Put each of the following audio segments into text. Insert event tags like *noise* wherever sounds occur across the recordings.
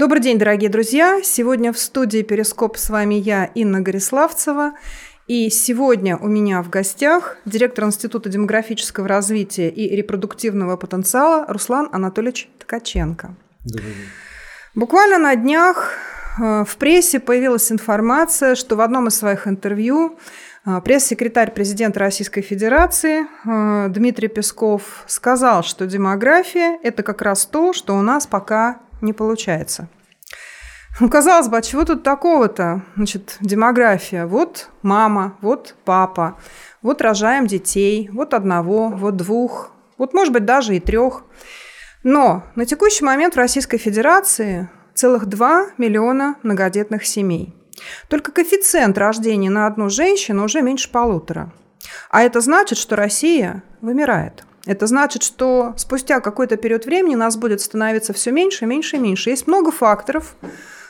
Добрый день, дорогие друзья! Сегодня в студии «Перископ» с вами я, Инна Гориславцева. И сегодня у меня в гостях директор Института демографического развития и репродуктивного потенциала Руслан Анатольевич Ткаченко. Добрый день. Буквально на днях э, в прессе появилась информация, что в одном из своих интервью э, пресс-секретарь президента Российской Федерации э, Дмитрий Песков сказал, что демография – это как раз то, что у нас пока не получается. Ну, казалось бы, а чего тут такого-то? Значит, демография. Вот мама, вот папа, вот рожаем детей, вот одного, вот двух, вот, может быть, даже и трех. Но на текущий момент в Российской Федерации целых 2 миллиона многодетных семей. Только коэффициент рождения на одну женщину уже меньше полутора. А это значит, что Россия вымирает. Это значит, что спустя какой-то период времени нас будет становиться все меньше, меньше и меньше. Есть много факторов,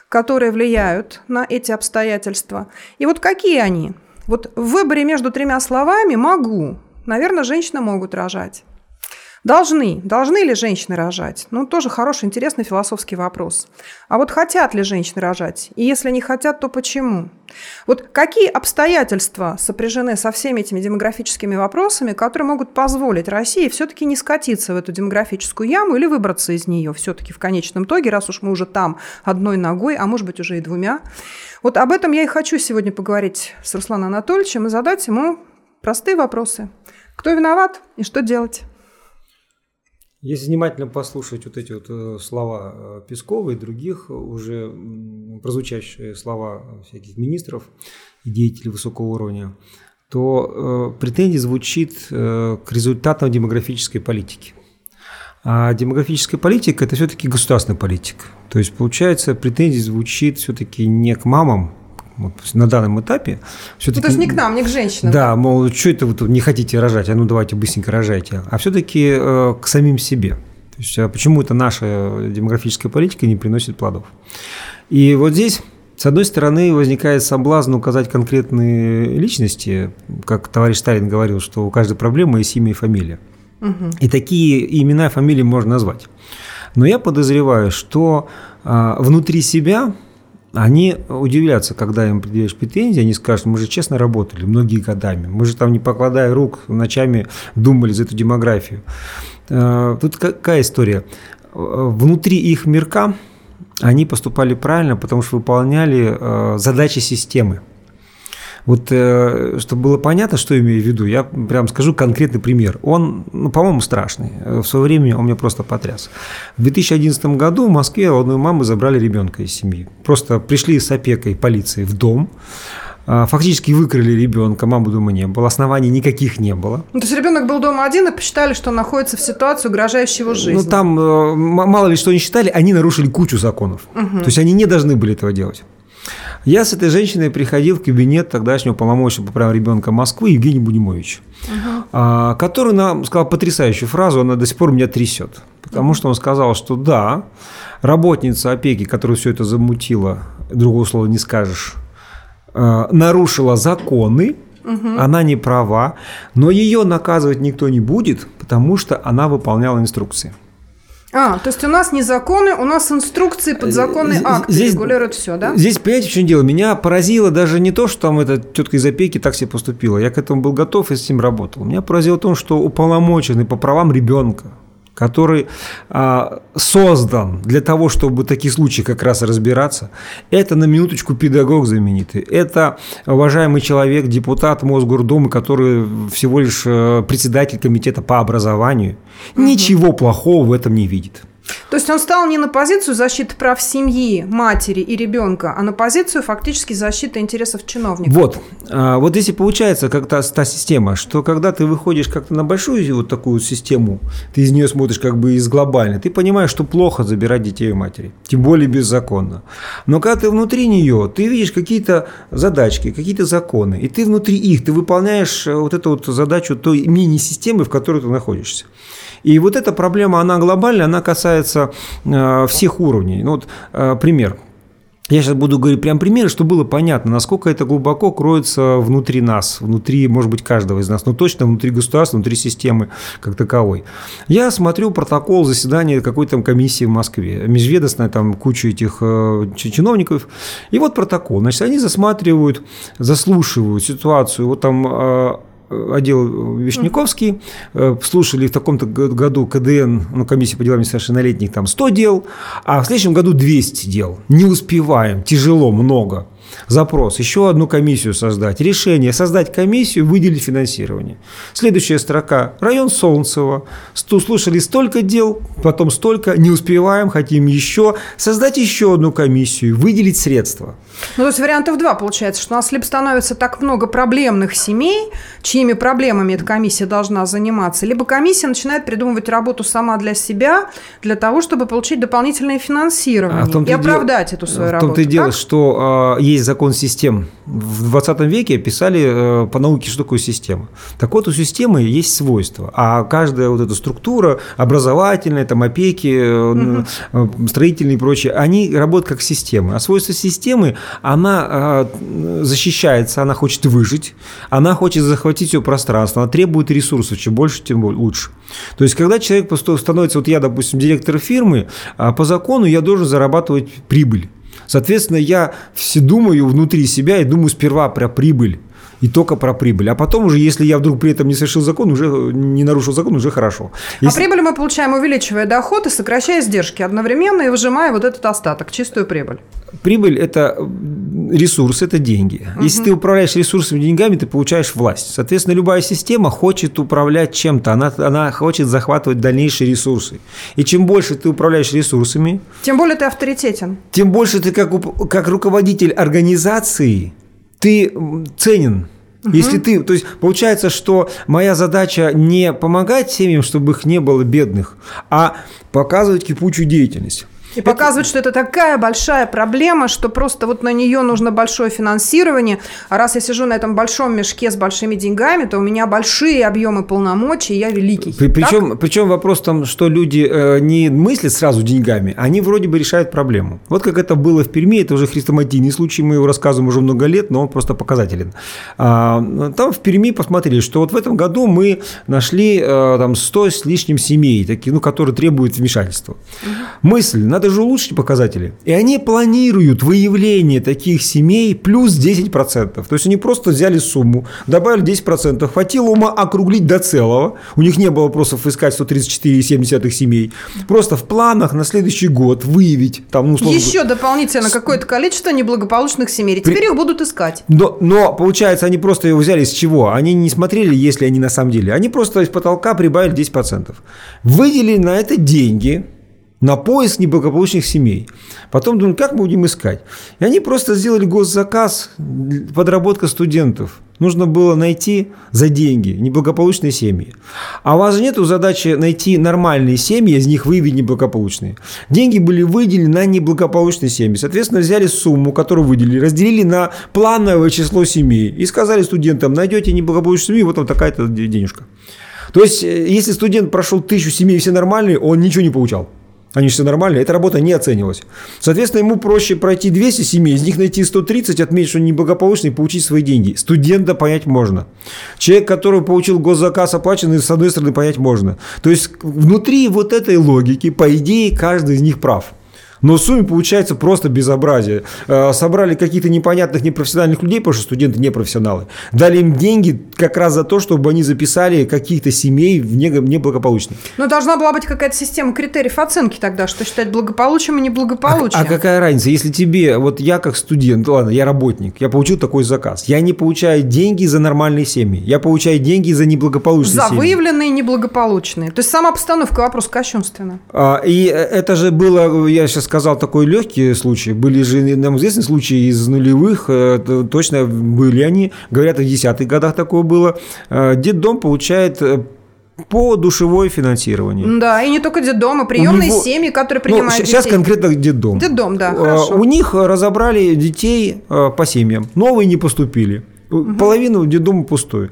которые влияют на эти обстоятельства. И вот какие они? Вот в выборе между тремя словами «могу», наверное, женщины могут рожать. Должны. Должны ли женщины рожать? Ну, тоже хороший, интересный философский вопрос. А вот хотят ли женщины рожать? И если не хотят, то почему? Вот какие обстоятельства сопряжены со всеми этими демографическими вопросами, которые могут позволить России все-таки не скатиться в эту демографическую яму или выбраться из нее все-таки в конечном итоге, раз уж мы уже там одной ногой, а может быть уже и двумя. Вот об этом я и хочу сегодня поговорить с Русланом Анатольевичем и задать ему простые вопросы. Кто виноват и что делать? Если внимательно послушать вот эти вот э, слова э, Пескова и других уже прозвучащие слова всяких министров и деятелей высокого уровня, то э, претензия звучит э, к результатам демографической политики. А демографическая политика – это все-таки государственная политика. То есть, получается, претензия звучит все-таки не к мамам, вот на данном этапе. Все-таки, ну, то есть не к нам, не к женщинам. Да, мол, что это вы не хотите рожать, а ну давайте быстренько рожайте. А все-таки э, к самим себе. То есть а почему это наша демографическая политика не приносит плодов. И вот здесь с одной стороны, возникает соблазн указать конкретные личности, как товарищ Сталин говорил, что у каждой проблемы есть имя и фамилия. Угу. И такие имена и фамилии можно назвать. Но я подозреваю, что а, внутри себя они удивлятся, когда им предъявишь претензии, они скажут, мы же честно работали многие годами, мы же там не покладая рук ночами думали за эту демографию. Э, тут какая история? Внутри их мирка они поступали правильно, потому что выполняли э, задачи системы. Вот, э, чтобы было понятно, что я имею в виду, я прям скажу конкретный пример. Он, ну, по-моему, страшный. В свое время он меня просто потряс. В 2011 году в Москве у одной мамы забрали ребенка из семьи. Просто пришли с опекой полиции в дом, а, фактически выкрали ребенка, мамы дома не было, оснований никаких не было. Ну, то есть ребенок был дома один и посчитали, что он находится в ситуации, угрожающей его жизни. Ну там э, мало ли что они считали, они нарушили кучу законов. Угу. То есть они не должны были этого делать. Я с этой женщиной приходил в кабинет тогдашнего полномочия по правам ребенка Москвы Евгения Будимовича, угу. который нам сказал потрясающую фразу, она до сих пор меня трясет. Потому что он сказал, что да, работница опеки, которая все это замутила, другого слова не скажешь, а, нарушила законы, угу. она не права, но ее наказывать никто не будет, потому что она выполняла инструкции. А, то есть у нас не законы, у нас инструкции, подзаконные акты здесь, регулируют все, да? Здесь, понимаете, в чем дело? Меня поразило даже не то, что там эта тетка из опеки так себе поступила. Я к этому был готов и с этим работал. Меня поразило то, что уполномоченный по правам ребенка, который а, создан для того, чтобы такие случаи как раз разбираться. Это на минуточку педагог знаменитый. Это уважаемый человек, депутат Мосгордумы, который всего лишь э, председатель комитета по образованию. Угу. Ничего плохого в этом не видит. То есть он стал не на позицию защиты прав семьи, матери и ребенка, а на позицию фактически защиты интересов чиновников. Вот. А, вот здесь и получается как та, та система, что когда ты выходишь как-то на большую вот такую систему, ты из нее смотришь как бы из глобальной, ты понимаешь, что плохо забирать детей у матери, тем более беззаконно. Но когда ты внутри нее, ты видишь какие-то задачки, какие-то законы, и ты внутри их, ты выполняешь э, вот эту вот задачу той мини-системы, в которой ты находишься. И вот эта проблема, она глобальная, она касается э, всех уровней. Ну, вот э, пример. Я сейчас буду говорить прям примеры, чтобы было понятно, насколько это глубоко кроется внутри нас, внутри, может быть, каждого из нас, но точно внутри государства, внутри системы как таковой. Я смотрю протокол заседания какой-то там комиссии в Москве, межведомственная там куча этих э, чиновников, и вот протокол. Значит, они засматривают, заслушивают ситуацию, вот там э, отдел Вишняковский, э, слушали в таком-то году КДН, ну, комиссия по делам несовершеннолетних, там 100 дел, а в следующем году 200 дел. Не успеваем, тяжело, много. Запрос. Еще одну комиссию создать. Решение. Создать комиссию, выделить финансирование. Следующая строка. Район Солнцево. Слушали столько дел, потом столько. Не успеваем, хотим еще. Создать еще одну комиссию, выделить средства. Ну, то есть вариантов два получается, что у нас либо становится так много проблемных семей, чьими проблемами эта комиссия должна заниматься, либо комиссия начинает придумывать работу сама для себя, для того, чтобы получить дополнительное финансирование а и оправдать дел... эту свою работу. В том-то и дело, что э, есть закон систем. В 20 веке писали э, по науке, что такое система. Так вот, у системы есть свойства, а каждая вот эта структура, образовательная, там, опеки, угу. строительные и прочее, они работают как системы. А свойства системы она защищается, она хочет выжить, она хочет захватить все пространство, она требует ресурсов, чем больше, тем лучше. То есть, когда человек становится, вот я, допустим, директор фирмы, а, по закону я должен зарабатывать прибыль. Соответственно, я все думаю внутри себя и думаю сперва про прибыль и только про прибыль. А потом уже, если я вдруг при этом не совершил закон, уже не нарушил закон, уже хорошо. А если... А прибыль мы получаем, увеличивая доход и сокращая издержки одновременно и выжимая вот этот остаток, чистую прибыль. Прибыль – это ресурс, это деньги. Угу. Если ты управляешь ресурсами, деньгами, ты получаешь власть. Соответственно, любая система хочет управлять чем-то, она, она хочет захватывать дальнейшие ресурсы. И чем больше ты управляешь ресурсами… Тем более ты авторитетен. Тем больше ты как, как руководитель организации, ты ценен. Угу. Если ты, то есть получается, что моя задача не помогать семьям, чтобы их не было бедных, а показывать кипучую деятельность. И показывают, что это такая большая проблема, что просто вот на нее нужно большое финансирование. А раз я сижу на этом большом мешке с большими деньгами, то у меня большие объемы полномочий, и я великий. При, причем, причем вопрос там, что люди э, не мыслят сразу деньгами, они вроде бы решают проблему. Вот как это было в Перми, это уже хрестоматийный случай, мы его рассказываем уже много лет, но он просто показателен. А, там в Перми посмотрели, что вот в этом году мы нашли э, там 100 с лишним семей, такие, ну, которые требуют вмешательства. Угу. Мысль, надо же улучшить показатели. И они планируют выявление таких семей плюс 10%. То есть они просто взяли сумму, добавили 10%, хватило ума округлить до целого. У них не было вопросов искать 134,7 семей. Просто в планах на следующий год выявить там, ну, условно... Еще дополнительно какое-то количество неблагополучных семей. И теперь При... их будут искать. Но, но, получается, они просто его взяли с чего? Они не смотрели, если они на самом деле. Они просто из потолка прибавили 10%. Выделили на это деньги, на поиск неблагополучных семей. Потом думают, как мы будем искать. И они просто сделали госзаказ, подработка студентов. Нужно было найти за деньги неблагополучные семьи. А у вас же нет задачи найти нормальные семьи, из них выявить неблагополучные. Деньги были выделены на неблагополучные семьи. Соответственно, взяли сумму, которую выделили, разделили на плановое число семей и сказали студентам, найдете неблагополучную семью, вот там такая-то денежка. То есть, э, если студент прошел тысячу семей, все нормальные, он ничего не получал. Они все нормально, эта работа не оценивалась. Соответственно, ему проще пройти 200 семей, из них найти 130, отметить, что они неблагополучные, и получить свои деньги. Студента понять можно. Человек, который получил госзаказ оплаченный, с одной стороны, понять можно. То есть, внутри вот этой логики, по идее, каждый из них прав. Но в сумме получается просто безобразие. Э, собрали каких-то непонятных непрофессиональных людей, потому что студенты не профессионалы. Дали им деньги как раз за то, чтобы они записали каких-то семей в неблагополучных. Но должна была быть какая-то система критериев оценки тогда, что считать благополучием и неблагополучием. А, а какая разница, если тебе, вот я как студент, ладно, я работник, я получил такой заказ, я не получаю деньги за нормальные семьи, я получаю деньги за неблагополучные за семьи. За выявленные неблагополучные. То есть сама постановка вопрос кощунственна. А, и это же было, я сейчас сказал такой легкий случай. Были же нам известны случаи из нулевых, э, точно были они. Говорят, в десятых годах такое было. Э, детдом получает э, по душевое финансирование. Да, и не только детдом, а приемные него... семьи, которые ну, принимают ну, Сейчас детей. конкретно детдом. Детдом, да, хорошо. У них разобрали детей по семьям. Новые не поступили. Угу. Половину детдома пустую.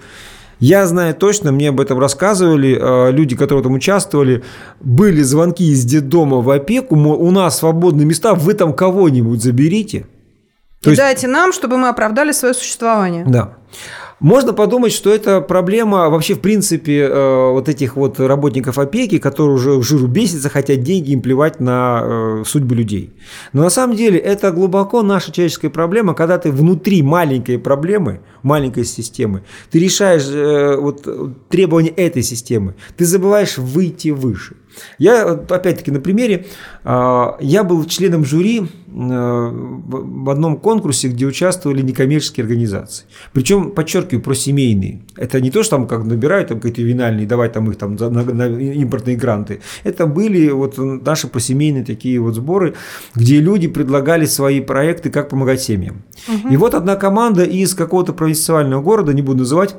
Я знаю точно, мне об этом рассказывали э, люди, которые там участвовали. Были звонки из детдома в опеку, мол, у нас свободные места, вы там кого-нибудь заберите – То и есть... дайте нам, чтобы мы оправдали свое существование. Да. Можно подумать, что это проблема вообще, в принципе, э, вот этих вот работников опеки, которые уже в жиру бесятся, хотят деньги им плевать на э, судьбы людей. Но на самом деле это глубоко наша человеческая проблема, когда ты внутри маленькой проблемы, маленькой системы, ты решаешь э, вот, требования этой системы, ты забываешь выйти выше. Я, опять-таки, на примере, а, я был членом жюри э, в одном конкурсе, где участвовали некоммерческие организации. Причем, подчеркиваю, про семейные. Это не то, что там как набирают там какие-то винальные, давай там их там на, на импортные гранты. Это были вот наши просемейные такие вот сборы, где люди предлагали свои проекты, как помогать семьям. Угу. И вот одна команда из какого-то провинциального города, не буду называть,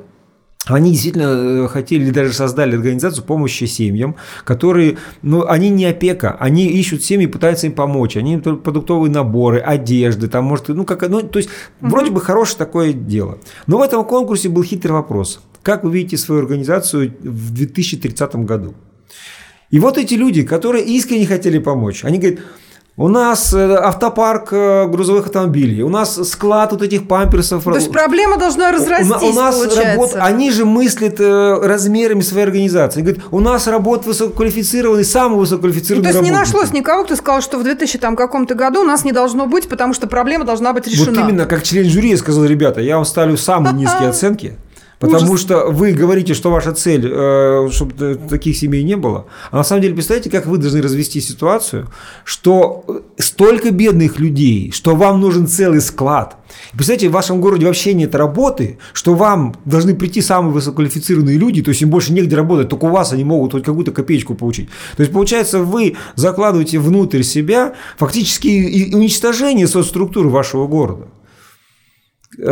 они действительно э, хотели даже создали организацию помощи семьям, которые, ну, они не опека, они ищут семьи, пытаются им помочь, они продуктовые наборы, одежды, там, может, ну, как, ну, то есть, угу. вроде бы хорошее такое дело. Но в этом конкурсе был хитрый вопрос. Как вы видите свою организацию в 2030 году? И вот эти люди, которые искренне хотели помочь, они говорят, у нас э, автопарк э, грузовых автомобилей, у нас склад вот этих памперсов. То есть проблема должна разрастись, у, у нас работ, Они же мыслят э, размерами своей организации. Говорят, у нас работает высококвалифицированный, самый высококвалифицированный То есть работник. не нашлось никого, кто сказал, что в 2000 там, каком-то году у нас не должно быть, потому что проблема должна быть решена. Вот именно, как член жюри я сказал, ребята, я вам ставлю самые низкие *laughs* оценки. Потому Ужас. что вы говорите, что ваша цель, э, чтобы таких семей не было. А на самом деле, представляете, как вы должны развести ситуацию, что столько бедных людей, что вам нужен целый склад. Представляете, в вашем городе вообще нет работы, что вам должны прийти самые высококвалифицированные люди, то есть им больше негде работать, только у вас они могут хоть какую-то копеечку получить. То есть, получается, вы закладываете внутрь себя фактически уничтожение соцструктуры вашего города. Э,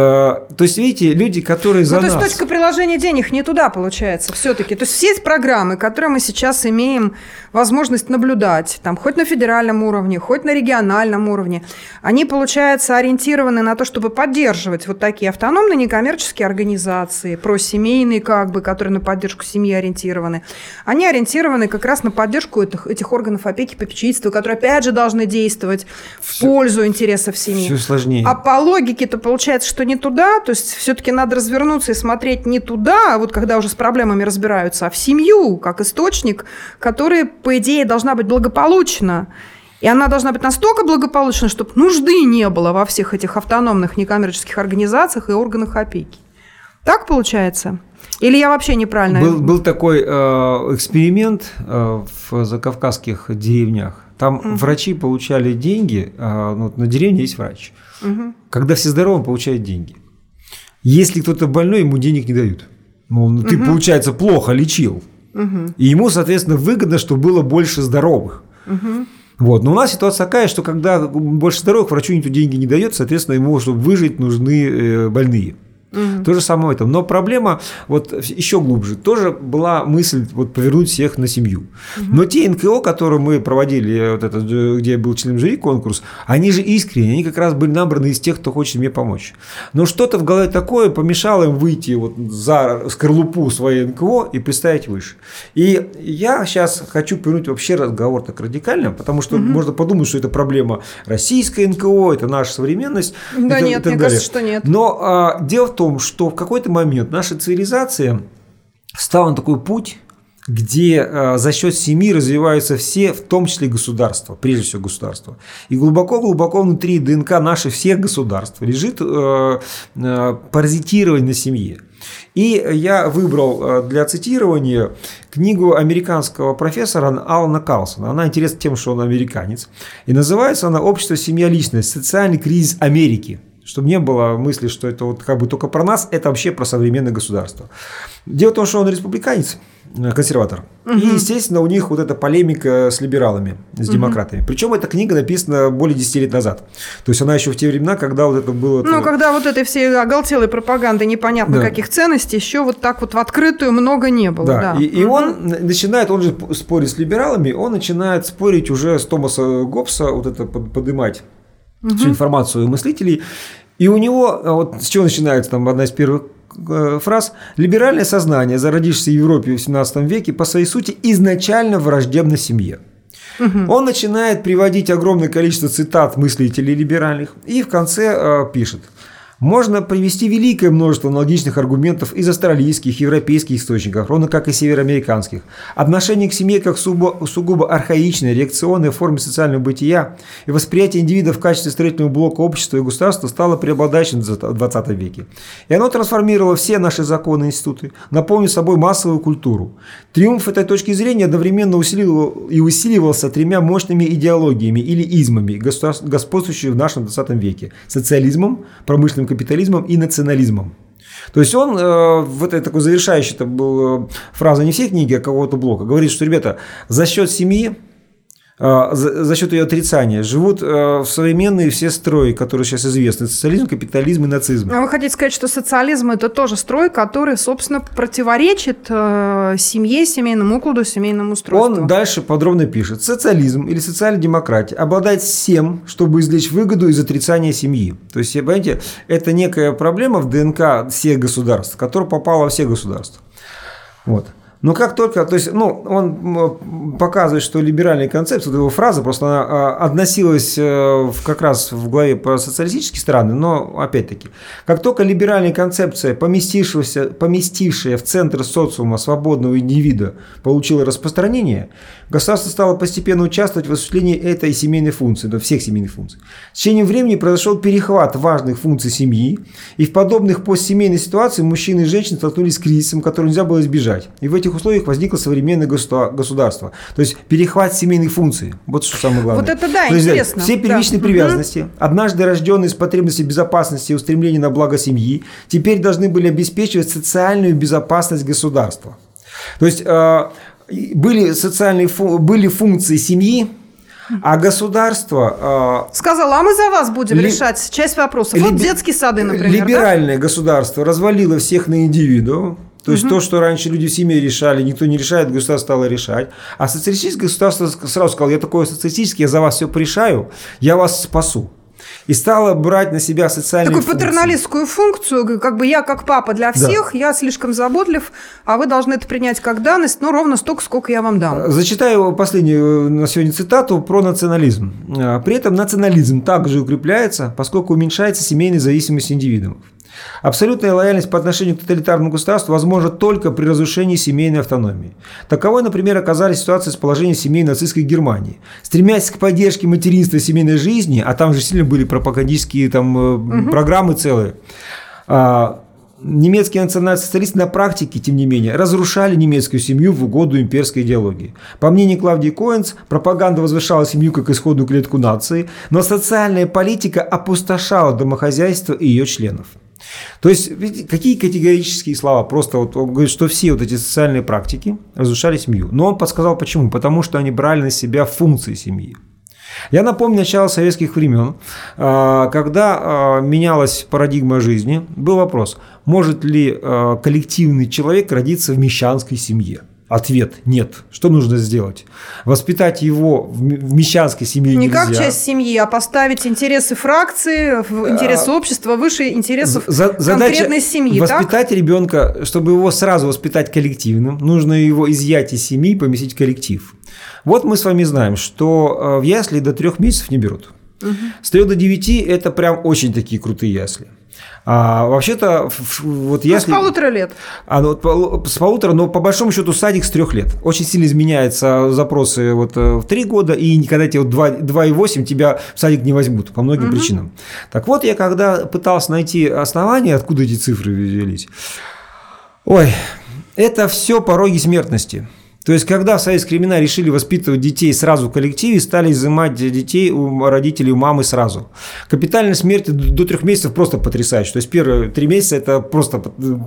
то есть, видите, люди, которые за ну, то нас... есть, точка приложения денег не туда получается все-таки. То есть, все эти программы, которые мы сейчас имеем возможность наблюдать, там, хоть на федеральном уровне, хоть на региональном уровне, они, получается, ориентированы на то, чтобы поддерживать вот такие автономные некоммерческие организации, просемейные, как бы, которые на поддержку семьи ориентированы. Они ориентированы как раз на поддержку этих, этих органов опеки, попечительства, которые, опять же, должны действовать в все, пользу интересов семьи. Все сложнее. А по логике-то получается, что не туда, то есть все-таки надо развернуться и смотреть не туда, а вот когда уже с проблемами разбираются, а в семью, как источник, который, по идее, должна быть благополучна. И она должна быть настолько благополучна, чтобы нужды не было во всех этих автономных некоммерческих организациях и органах опеки. Так получается? Или я вообще неправильно? Был, был такой э, эксперимент э, в закавказских деревнях. Там mm. врачи получали деньги, э, ну, на деревне есть врач. Угу. Когда все здоровы, он получает деньги. Если кто-то больной, ему денег не дают. Ну, ты, угу. получается, плохо лечил. Угу. И ему, соответственно, выгодно, чтобы было больше здоровых. Угу. Вот. Но у нас ситуация такая, что когда больше здоровых, врачу никто деньги не дает, соответственно, ему, чтобы выжить, нужны э, больные. Угу. То же самое это. Но проблема вот еще глубже. Тоже была мысль вот повернуть всех на семью. Угу. Но те НКО, которые мы проводили, вот это, где я был членом жюри конкурс, они же искренне, они как раз были набраны из тех, кто хочет мне помочь. Но что-то в голове такое помешало им выйти вот за скорлупу своей НКО и представить выше. И я сейчас хочу повернуть вообще разговор так радикально, потому что угу. можно подумать, что это проблема российской НКО, это наша современность. Да нет, мне далее. кажется, что нет. Но а, дело в том, что в какой-то момент наша цивилизация стала на такой путь, где э, за счет семьи развиваются все, в том числе государства, прежде всего государства. И глубоко-глубоко внутри ДНК наших всех государств лежит э, э, паразитирование на семье. И я выбрал для цитирования книгу американского профессора Алана Карлсона. Она интересна тем, что он американец. И называется она «Общество, семья, личность. Социальный кризис Америки» чтобы не было мысли, что это вот как бы только про нас, это вообще про современное государство. Дело в том, что он республиканец, э, консерватор. Угу. И, естественно, у них вот эта полемика с либералами, с демократами. Угу. Причем эта книга написана более 10 лет назад. То есть она еще в те времена, когда вот это было... Ну, когда вот этой всей оголтелой пропаганды непонятно да. каких ценностей, еще вот так вот в открытую много не было. Да, да. и, и угу. он начинает, он же спорит с либералами, он начинает спорить уже с Томаса Гоббса, вот это поднимать угу. всю информацию мыслителей. И у него, а вот с чего начинается там одна из первых э, фраз, либеральное сознание, зародившееся в Европе в XVII веке, по своей сути изначально враждебно семье. Угу. Он начинает приводить огромное количество цитат мыслителей либеральных и в конце э, пишет – можно привести великое множество аналогичных аргументов из австралийских, европейских источников, ровно как и североамериканских. Отношение к семье как сугубо, сугубо архаичной, реакционной форме социального бытия и восприятие индивида в качестве строительного блока общества и государства стало преобладающим в 20 веке. И оно трансформировало все наши законы и институты, наполнив собой массовую культуру. Триумф этой точки зрения одновременно усиливал и усиливался тремя мощными идеологиями или измами, господствующими в нашем 20 веке – социализмом, промышленным капитализмом и национализмом. То есть он, э, в этой такой завершающей это была фраза не всей книги, а какого-то блока, говорит, что, ребята, за счет семьи за, за счет ее отрицания живут э, в современные все строи, которые сейчас известны. Социализм, капитализм и нацизм. А вы хотите сказать, что социализм – это тоже строй, который, собственно, противоречит э, семье, семейному укладу, семейному устройству? Он дальше подробно пишет. Социализм или социальная демократия обладает всем, чтобы извлечь выгоду из отрицания семьи. То есть, понимаете, это некая проблема в ДНК всех государств, которая попала во все государства. Вот. Но как только, то есть, ну, он показывает, что либеральная концепция, вот его фраза, просто она а, относилась э, как раз в главе по социалистические страны, но опять-таки, как только либеральная концепция, поместившаяся, поместившая в центр социума свободного индивида, получила распространение, государство стало постепенно участвовать в осуществлении этой семейной функции, да, всех семейных функций. С течением времени произошел перехват важных функций семьи, и в подобных постсемейных ситуациях мужчины и женщины столкнулись с кризисом, который нельзя было избежать. И в этих условиях возникло современное государство. То есть перехват семейных функций. Вот что самое главное. Вот это да, То есть, интересно. Все первичные да. привязанности, угу. однажды рожденные с потребностью безопасности и устремления на благо семьи, теперь должны были обеспечивать социальную безопасность государства. То есть э, были социальные были функции семьи, а государство... Э, Сказала, а мы за вас будем ли, решать часть вопросов. Вот детские сады, например. Либеральное да? государство развалило всех на индивидуум. То есть угу. то, что раньше люди в семье решали, никто не решает, государство стало решать. А социалистическое государство сразу сказал, я такое социалистический, я за вас все порешаю, я вас спасу и стала брать на себя социальные Такую функции. патерналистскую функцию, как бы я как папа для всех, да. я слишком заботлив, а вы должны это принять как данность, но ровно столько, сколько я вам дам. Зачитаю последнюю на сегодня цитату про национализм. При этом национализм также укрепляется, поскольку уменьшается семейная зависимость индивидуумов. Абсолютная лояльность по отношению к тоталитарному государству возможна только при разрушении семейной автономии. Таковой, например, оказались ситуации с положением семей нацистской Германии. Стремясь к поддержке материнства семейной жизни, а там же сильно были пропагандистские там, угу. программы целые, а, немецкие национал-социалисты на практике, тем не менее, разрушали немецкую семью в угоду имперской идеологии. По мнению Клавдии Коэнс, пропаганда возвышала семью как исходную клетку нации, но социальная политика опустошала домохозяйство и ее членов. То есть, какие категорические слова? Просто вот он говорит, что все вот эти социальные практики разрушали семью. Но он подсказал почему. Потому что они брали на себя функции семьи. Я напомню начало советских времен, а, когда а, менялась парадигма жизни, был вопрос, может ли а, коллективный человек родиться в мещанской семье? Ответ – нет. Что нужно сделать? Воспитать его в мещанской семье Не нельзя. как часть семьи, а поставить интересы фракции, интересы общества выше интересов За, конкретной семьи. Воспитать так? ребенка, чтобы его сразу воспитать коллективным, нужно его изъять из семьи и поместить в коллектив. Вот мы с вами знаем, что э, в ясли до трех месяцев не берут. Угу. С 3 до 9 это прям очень такие крутые ясли. А, вообще-то, вот ну, если... с полутора лет. А, ну, с полутора, но по большому счету садик с трех лет. Очень сильно изменяются запросы вот э, в три года, и когда тебе вот 2,8 тебя в садик не возьмут по многим угу. причинам. Так вот, я когда пытался найти основания, откуда эти цифры взялись, ой, это все пороги смертности. То есть, когда в советские времена решили воспитывать детей сразу в коллективе, стали изымать детей у родителей, у мамы сразу. Капитальная смерть до трех месяцев просто потрясающая. То есть, первые три месяца – это просто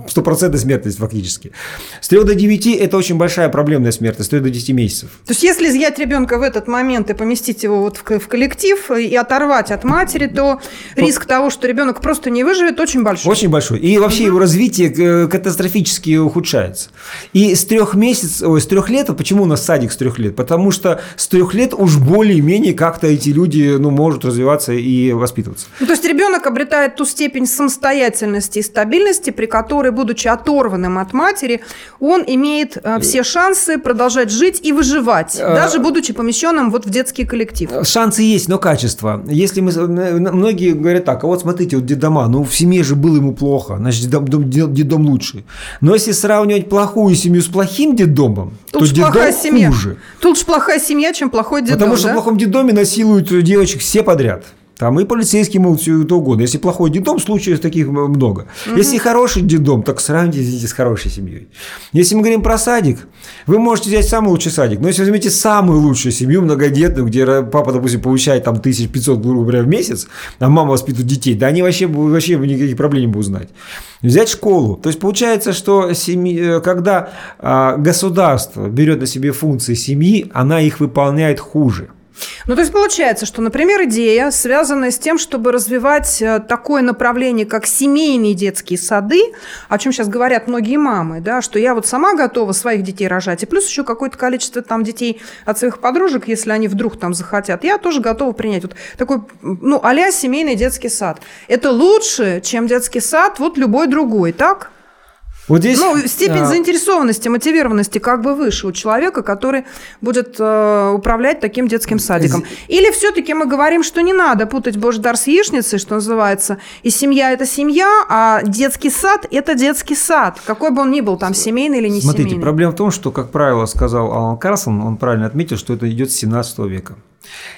стопроцентная смертность фактически. С 3 до 9 – это очень большая проблемная смертность, с 3 до 10 месяцев. То есть, если изъять ребенка в этот момент и поместить его вот в коллектив и оторвать от матери, то риск того, что ребенок просто не выживет, очень большой. Очень большой. И вообще угу. его развитие э, катастрофически ухудшается. И с трех месяцев, ой, с трех лет, а почему у нас садик с трех лет? Потому что с трех лет уж более-менее как-то эти люди ну, могут развиваться и воспитываться. Ну, то есть ребенок обретает ту степень самостоятельности и стабильности, при которой, будучи оторванным от матери, он имеет э, все шансы продолжать жить и выживать, э, даже будучи помещенным вот в детский коллектив. Шансы есть, но качество. Если мы многие говорят так, а вот смотрите, вот детдома, ну в семье же было ему плохо, значит детдом, детдом лучше. Но если сравнивать плохую семью с плохим детдомом, Тут то детдом семья. хуже. Тут же плохая семья, чем плохой детдом, Потому что да? в плохом детдоме насилуют девочек все подряд. Там и полицейские могут все это угодно. Если плохой детдом, случаев таких много. Угу. Если хороший детдом, так сравните с хорошей семьей. Если мы говорим про садик, вы можете взять самый лучший садик. Но если возьмете самую лучшую семью, многодетную, где папа, допустим, получает там 1500, грубо говоря, в месяц, а мама воспитывает детей, да они вообще, вообще никаких проблем не будут знать. Взять школу. То есть получается, что семьи, когда а, государство берет на себе функции семьи, она их выполняет хуже. Ну, то есть получается, что, например, идея, связанная с тем, чтобы развивать э, такое направление, как семейные детские сады, о чем сейчас говорят многие мамы, да, что я вот сама готова своих детей рожать, и плюс еще какое-то количество там детей от своих подружек, если они вдруг там захотят, я тоже готова принять вот такой, ну, а семейный детский сад. Это лучше, чем детский сад вот любой другой, так? Вот здесь, ну, степень а... заинтересованности, мотивированности как бы выше у человека, который будет э, управлять таким детским садиком. Или все-таки мы говорим, что не надо путать Божий дар с яичницей, что называется, и семья – это семья, а детский сад – это детский сад, какой бы он ни был, там, семейный или не Смотрите, семейный. проблема в том, что, как правило, сказал Алан Карсон, он правильно отметил, что это идет с 17 века.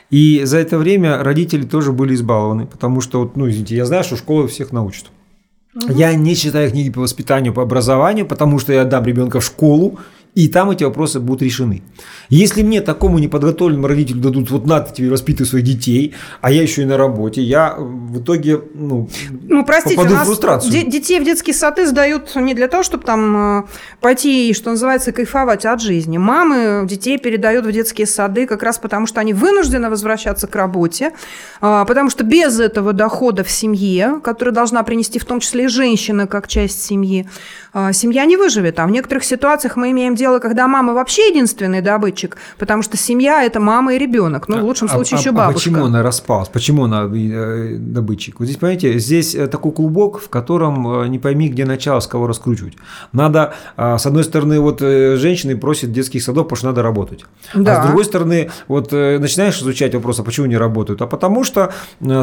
И за это время родители тоже были избалованы, потому что, ну, извините, я знаю, что школа всех научит. Я не читаю книги по воспитанию, по образованию, потому что я отдам ребенка в школу, и там эти вопросы будут решены. Если мне такому неподготовленному родителю дадут, вот надо тебе воспитывать своих детей, а я еще и на работе, я в итоге ну, ну простите, попаду у нас в фрустрацию. детей в детские сады сдают не для того, чтобы там э, пойти, что называется, кайфовать от жизни. Мамы детей передают в детские сады как раз потому, что они вынуждены возвращаться к работе, а, потому что без этого дохода в семье, который должна принести в том числе и женщина как часть семьи, а, семья не выживет. А в некоторых ситуациях мы имеем дело, когда мама вообще единственный добытчик, потому что семья – это мама и ребенок, ну, в лучшем а, случае а, еще а бабушка. А почему она распалась? Почему она э, добытчик? Вот здесь, понимаете, здесь э, такой клубок, в котором э, не пойми, где начало, с кого раскручивать. Надо, а, с одной стороны, вот женщины просят детских садов, потому что надо работать. Да. А с другой стороны, вот начинаешь изучать вопрос, а почему не работают? А потому что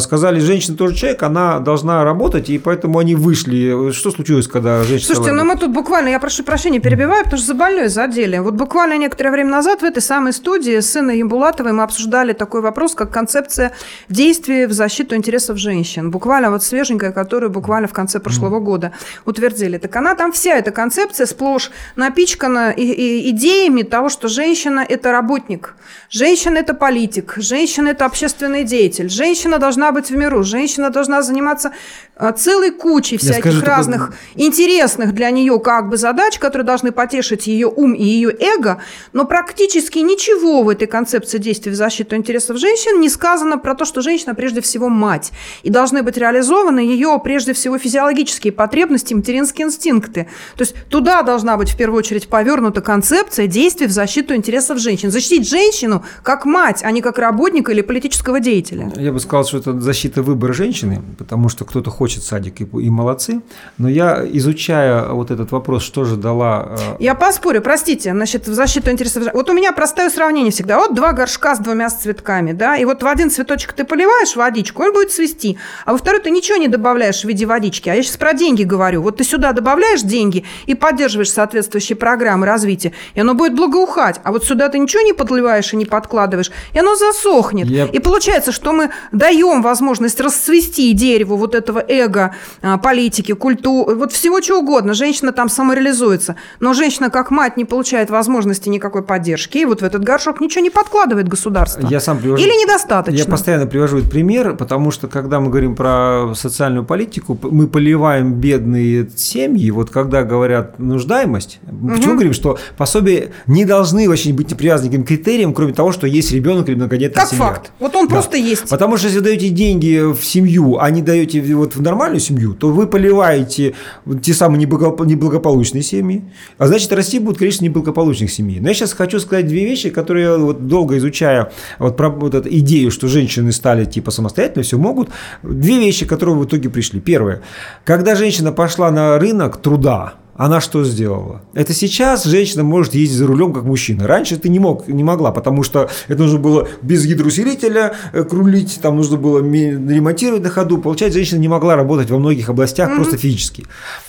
сказали, женщина тоже человек, она должна работать, и поэтому они вышли. Что случилось, когда женщина Слушайте, ну мы тут буквально, я прошу прощения, перебиваю, потому что за больной задели. Вот буквально некоторое время назад в этой самой студии с Инной Ямбулатовой мы обсуждали такой вопрос, как концепция действий в защиту интересов женщин. Буквально вот свеженькая, которую буквально в конце прошлого года утвердили. Так она там вся эта концепция сплошь напичкана и, и идеями того, что женщина – это работник, женщина – это политик, женщина – это общественный деятель, женщина должна быть в миру, женщина должна заниматься а, целой кучей всяких скажу, разных такой... интересных для нее как бы задач, которые должны потешить ее ум и ее эго, но практически ничего в этой концепции действий в защиту интересов женщин не сказано про то, что женщина прежде всего мать, и должны быть реализованы ее прежде всего физиологические потребности, материнские инстинкты. То есть туда должна быть в первую очередь повернута концепция действий в защиту интересов женщин. Защитить женщину как мать, а не как работника или политического деятеля. Я бы сказал, что это защита выбора женщины, потому что кто-то хочет садик и, и молодцы, но я, изучая вот этот вопрос, что же дала... Э, я поспорю, простите, значит, в защиту интересов... Вот у меня простое сравнение всегда. Вот два горшка с двумя цветками, да, и вот в один цветочек ты поливаешь водичку, он будет цвести, а во второй ты ничего не добавляешь в виде водички. А я сейчас про деньги говорю. Вот ты сюда добавляешь деньги и поддерживаешь соответствующие программы развития, и оно будет благоухать. А вот сюда ты ничего не подливаешь и не подкладываешь, и оно засохнет. Я... И получается, что мы даем возможность расцвести дереву вот этого эго, а, политики, культуры, вот всего чего угодно. Женщина там самореализуется. Но женщина как мать не получает возможности никакой поддержки, и вот в этот горшок ничего не подкладывает государство. Я сам привожу, Или недостаточно. Я постоянно привожу этот пример, потому что когда мы говорим про социальную политику, мы поливаем бедные семьи, вот когда говорят нуждаемость, угу. почему говорим, что пособия не должны вообще быть привязаны к критериям, кроме того, что есть ребенок или многодетная как семья. Как факт. Вот он да. просто есть. Потому что если даете деньги в семью, а не даете вот в нормальную семью, то вы поливаете те самые неблагополучные семьи, а значит расти будут количество неблагополучных семей. Но я сейчас хочу сказать две вещи, которые вот долго изучая вот, про вот эту идею, что женщины стали типа самостоятельно, все могут. Две вещи, которые в итоге пришли. Первое. Когда женщина пошла на рынок труда, она что сделала? Это сейчас женщина может ездить за рулем как мужчина. Раньше ты не мог, не могла, потому что это нужно было без гидроусилителя э, крулить, там нужно было ремонтировать на ходу. Получается, женщина не могла работать во многих областях mm-hmm. просто физически.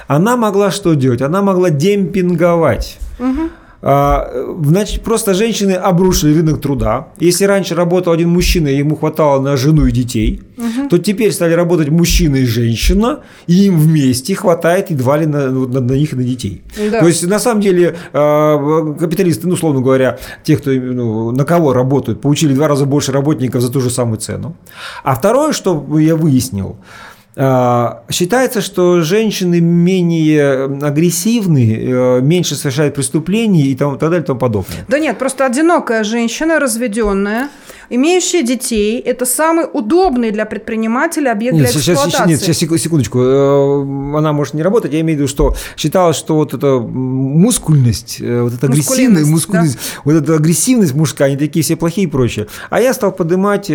Она могла что делать? Она могла демпинговать. А, значит, просто женщины обрушили рынок труда. Если раньше работал один мужчина, и ему хватало на жену и детей, угу. то теперь стали работать мужчина и женщина, и им вместе хватает едва ли на, на, на них и на детей. Да. То есть, на самом деле, а, капиталисты, ну, условно говоря, те, кто ну, на кого работают, получили в два раза больше работников за ту же самую цену. А второе, что я выяснил, считается, что женщины менее агрессивны, э, меньше совершают преступлений и тому, так далее и тому подобное. Да нет, просто одинокая женщина, разведенная, имеющая детей, это самый удобный для предпринимателя объект нет, для сейчас, эксплуатации. Нет, сейчас секундочку, э, она может не работать, я имею в виду, что считалось, что вот эта мускульность, э, вот эта агрессивность, мускульность, да? вот эта агрессивность мужская, они такие все плохие и прочее. А я стал поднимать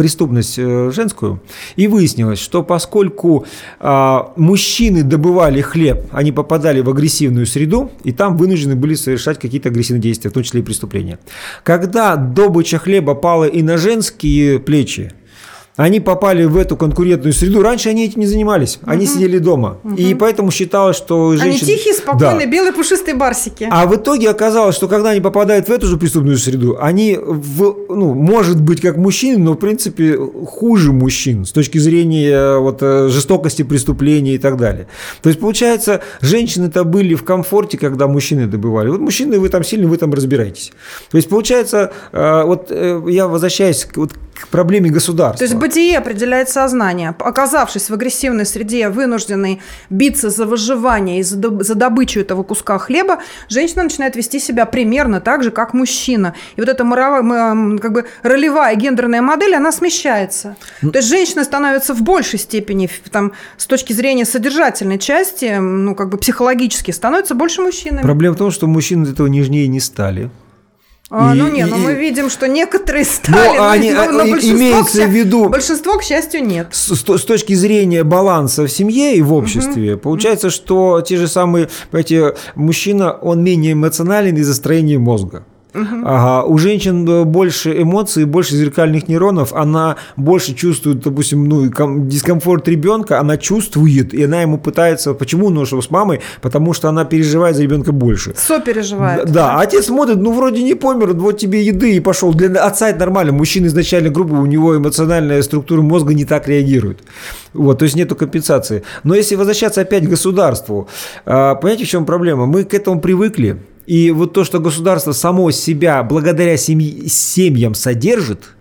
преступность э, женскую, и выяснилось, что поскольку а, мужчины добывали хлеб, они попадали в агрессивную среду, и там вынуждены были совершать какие-то агрессивные действия, в том числе и преступления. Когда добыча хлеба пала и на женские плечи, они попали в эту конкурентную среду. Раньше они этим не занимались, они угу. сидели дома. Угу. И поэтому считалось, что женщины... Они тихие, спокойные, да. белые пушистые барсики. А в итоге оказалось, что когда они попадают в эту же преступную среду, они, в, ну, может быть, как мужчины, но в принципе хуже мужчин с точки зрения вот, э, жестокости преступления и так далее. То есть, получается, женщины-то были в комфорте, когда мужчины добывали. Вот мужчины, вы там сильно, вы там разбираетесь. То есть, получается, э, вот э, я возвращаюсь вот к проблеме государства. То есть бытие определяет сознание. Оказавшись в агрессивной среде, вынужденной биться за выживание и за добычу этого куска хлеба, женщина начинает вести себя примерно так же, как мужчина. И вот эта моровая, как бы ролевая гендерная модель, она смещается. Ну, То есть женщины становятся в большей степени, там, с точки зрения содержательной части, ну, как бы психологически, становятся больше мужчинами. Проблема в том, что мужчины этого нежнее не стали. А, ну нет, но мы видим, что некоторые *laughs* стали, но, они, но, но имеется в виду, большинство, к счастью, нет. С, с точки зрения баланса в семье и в обществе, угу. получается, что те же самые, понимаете, мужчина, он менее эмоционален из-за строения мозга. Угу. Ага. У женщин э, больше эмоций, больше зеркальных нейронов, она больше чувствует, допустим, ну, дискомфорт ребенка, она чувствует, и она ему пытается, почему, ну, что с мамой, потому что она переживает за ребенка больше. Сопереживает. Да, да, отец смотрит, ну, вроде не помер, вот тебе еды и пошел. Для отца это нормально, мужчина изначально грубо, у него эмоциональная структура мозга не так реагирует. Вот, то есть нету компенсации. Но если возвращаться опять к государству, а, понимаете, в чем проблема? Мы к этому привыкли, и вот то, что государство само себя благодаря семьи, семьям содержит,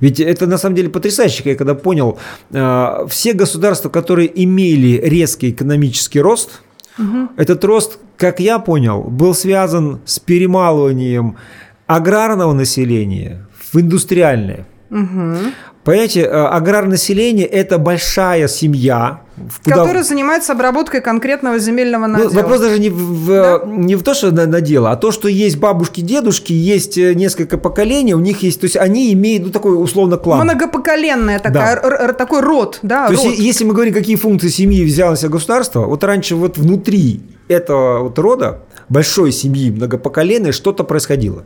ведь это на самом деле потрясающе, я когда понял, э, все государства, которые имели резкий экономический рост, угу. этот рост, как я понял, был связан с перемалыванием аграрного населения в индустриальное. Угу. Понимаете, э, аграрное население – это большая семья, Куда... Который занимается обработкой конкретного земельного ну, надела. Ну, вопрос даже не в, да? не в то, что на, на дело, а то, что есть бабушки, дедушки, есть э, несколько поколений, у них есть, то есть они имеют ну, такой условно клан. Многопоколенная такая, да. такой род, да, То род. есть если мы говорим, какие функции семьи взяло на себя государство, вот раньше вот внутри этого вот рода, большой семьи, многопоколенной, что-то происходило.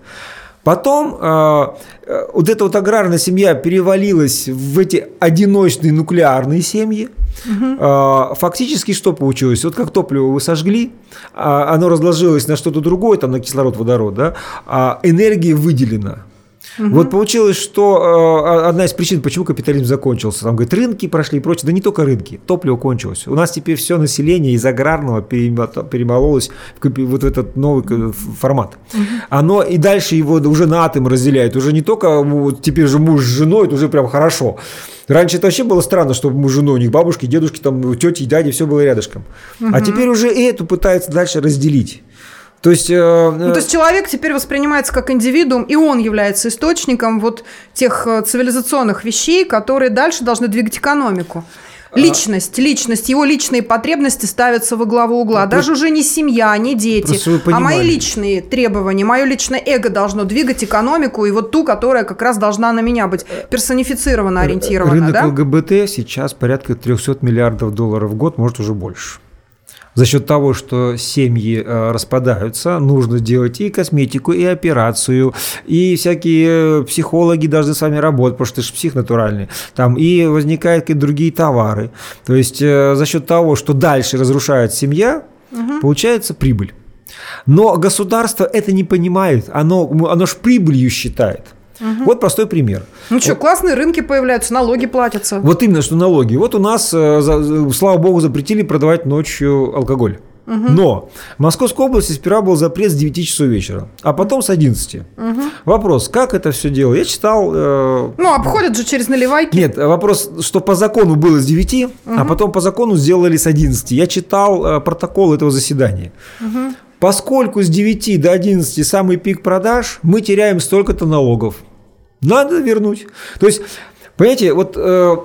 Потом э, э, вот эта вот аграрная семья перевалилась в эти одиночные нуклеарные семьи. Угу. Фактически что получилось? Вот как топливо вы сожгли, э, оно разложилось на что-то другое, там на кислород, водород, да, а энергия выделена. Угу. Вот получилось, что э, одна из причин, почему капитализм закончился, там, говорит, рынки прошли и прочее, да не только рынки, топливо кончилось. У нас теперь все население из аграрного перемололось в вот этот новый формат. Угу. Оно и дальше его уже на атом разделяет, уже не только теперь же муж с женой, это уже прям хорошо. Раньше это вообще было странно, чтобы муж с женой, у них бабушки, дедушки, там, тети, дяди, все было рядышком. Угу. А теперь уже и эту пытаются дальше разделить. То есть, э, ну, то есть человек теперь воспринимается как индивидуум, и он является источником вот тех э, цивилизационных вещей, которые дальше должны двигать экономику. Личность, личность, его личные потребности ставятся во главу угла. Даже уже не семья, не дети, а мои личные требования, мое личное эго должно двигать экономику и вот ту, которая как раз должна на меня быть персонифицирована, ориентирована. Рынок да? ЛГБТ сейчас порядка 300 миллиардов долларов в год, может уже больше за счет того, что семьи э, распадаются, нужно делать и косметику, и операцию, и всякие психологи должны с вами работать, потому что ты же псих натуральный, там, и возникают какие-то другие товары. То есть э, за счет того, что дальше разрушает семья, угу. получается прибыль. Но государство это не понимает, оно, оно ж прибылью считает. Угу. Вот простой пример. Ну что, вот. классные рынки появляются, налоги платятся. Вот именно, что налоги. Вот у нас, э, слава богу, запретили продавать ночью алкоголь. Угу. Но в Московской области сперва был запрет с 9 часов вечера, а потом с 11. Угу. Вопрос, как это все дело? Я читал... Э... Ну, обходят же через наливайки. Нет, вопрос, что по закону было с 9, угу. а потом по закону сделали с 11. Я читал э, протокол этого заседания. Угу. Поскольку с 9 до 11 самый пик продаж, мы теряем столько-то налогов. Надо вернуть. То есть, понимаете, вот э,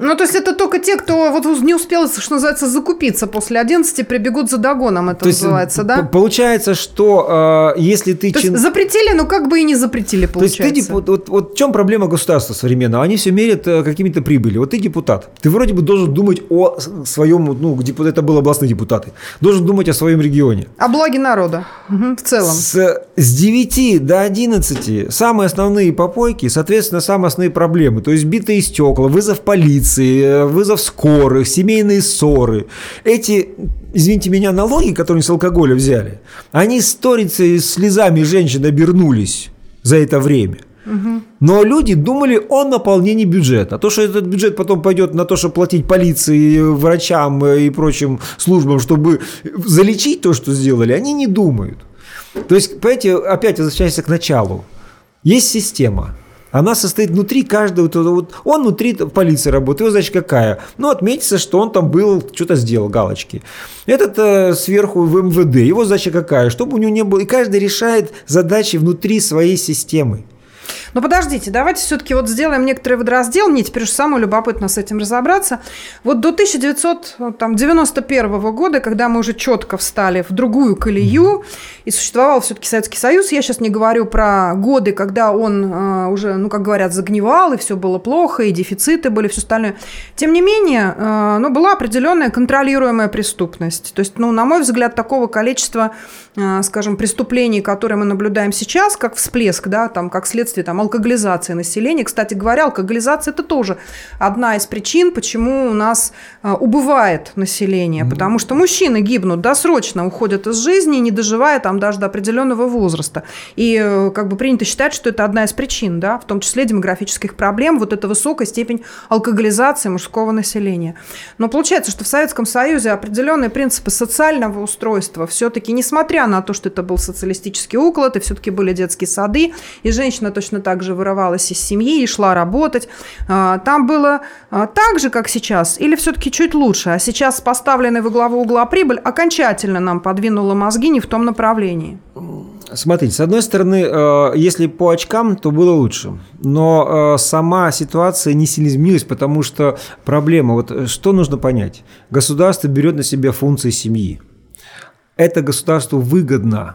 ну, то есть это только те, кто вот не успел, что называется, закупиться после 11, прибегут за догоном, это то называется, есть, да? Получается, что э, если ты... То чин... есть запретили, но как бы и не запретили, получается. То есть ты, вот, вот, вот в чем проблема государства современного? Они все мерят э, какими-то прибыли. Вот ты депутат. Ты вроде бы должен думать о своем, ну, это был областные депутаты, должен думать о своем регионе. О благе народа угу, в целом. С, с 9 до 11 самые основные попойки, соответственно, самые основные проблемы. То есть битые стекла, вызов полиции, полиции, э, вызов скорых, семейные ссоры. Эти, извините меня, налоги, которые с алкоголя взяли, они сторицей слезами женщин обернулись за это время. Но люди думали о наполнении бюджета. А то, что этот бюджет потом пойдет на то, чтобы платить полиции, врачам и прочим службам, чтобы залечить то, что сделали, они не думают. То есть, понимаете, опять возвращаясь к началу. Есть система – она состоит внутри каждого, вот он внутри полиции работает, его задача какая? Ну, отметиться, что он там был, что-то сделал, галочки. Этот э, сверху в МВД, его задача какая? Чтобы у него не было, и каждый решает задачи внутри своей системы. Но подождите, давайте все-таки вот сделаем некоторый водораздел. Мне теперь уж самое любопытно с этим разобраться. Вот до 1991 года, когда мы уже четко встали в другую колею, и существовал все-таки Советский Союз, я сейчас не говорю про годы, когда он э, уже, ну, как говорят, загнивал, и все было плохо, и дефициты были, все остальное. Тем не менее, э, ну, была определенная контролируемая преступность. То есть, ну, на мой взгляд, такого количества, э, скажем, преступлений, которые мы наблюдаем сейчас, как всплеск, да, там, как следствие там, алкоголизации населения. Кстати говоря, алкоголизация – это тоже одна из причин, почему у нас а, убывает население. Потому что мужчины гибнут досрочно, уходят из жизни, не доживая там даже до определенного возраста. И э, как бы принято считать, что это одна из причин, да, в том числе демографических проблем, вот эта высокая степень алкоголизации мужского населения. Но получается, что в Советском Союзе определенные принципы социального устройства все-таки, несмотря на то, что это был социалистический уклад, и все-таки были детские сады, и женщина точно так также вырывалась из семьи и шла работать. А, там было а, так же, как сейчас, или все-таки чуть лучше? А сейчас поставленная во главу угла прибыль окончательно нам подвинула мозги не в том направлении. Смотрите, с одной стороны, э, если по очкам, то было лучше. Но э, сама ситуация не сильно изменилась, потому что проблема, вот э, что нужно понять? Государство берет на себя функции семьи. Это государству выгодно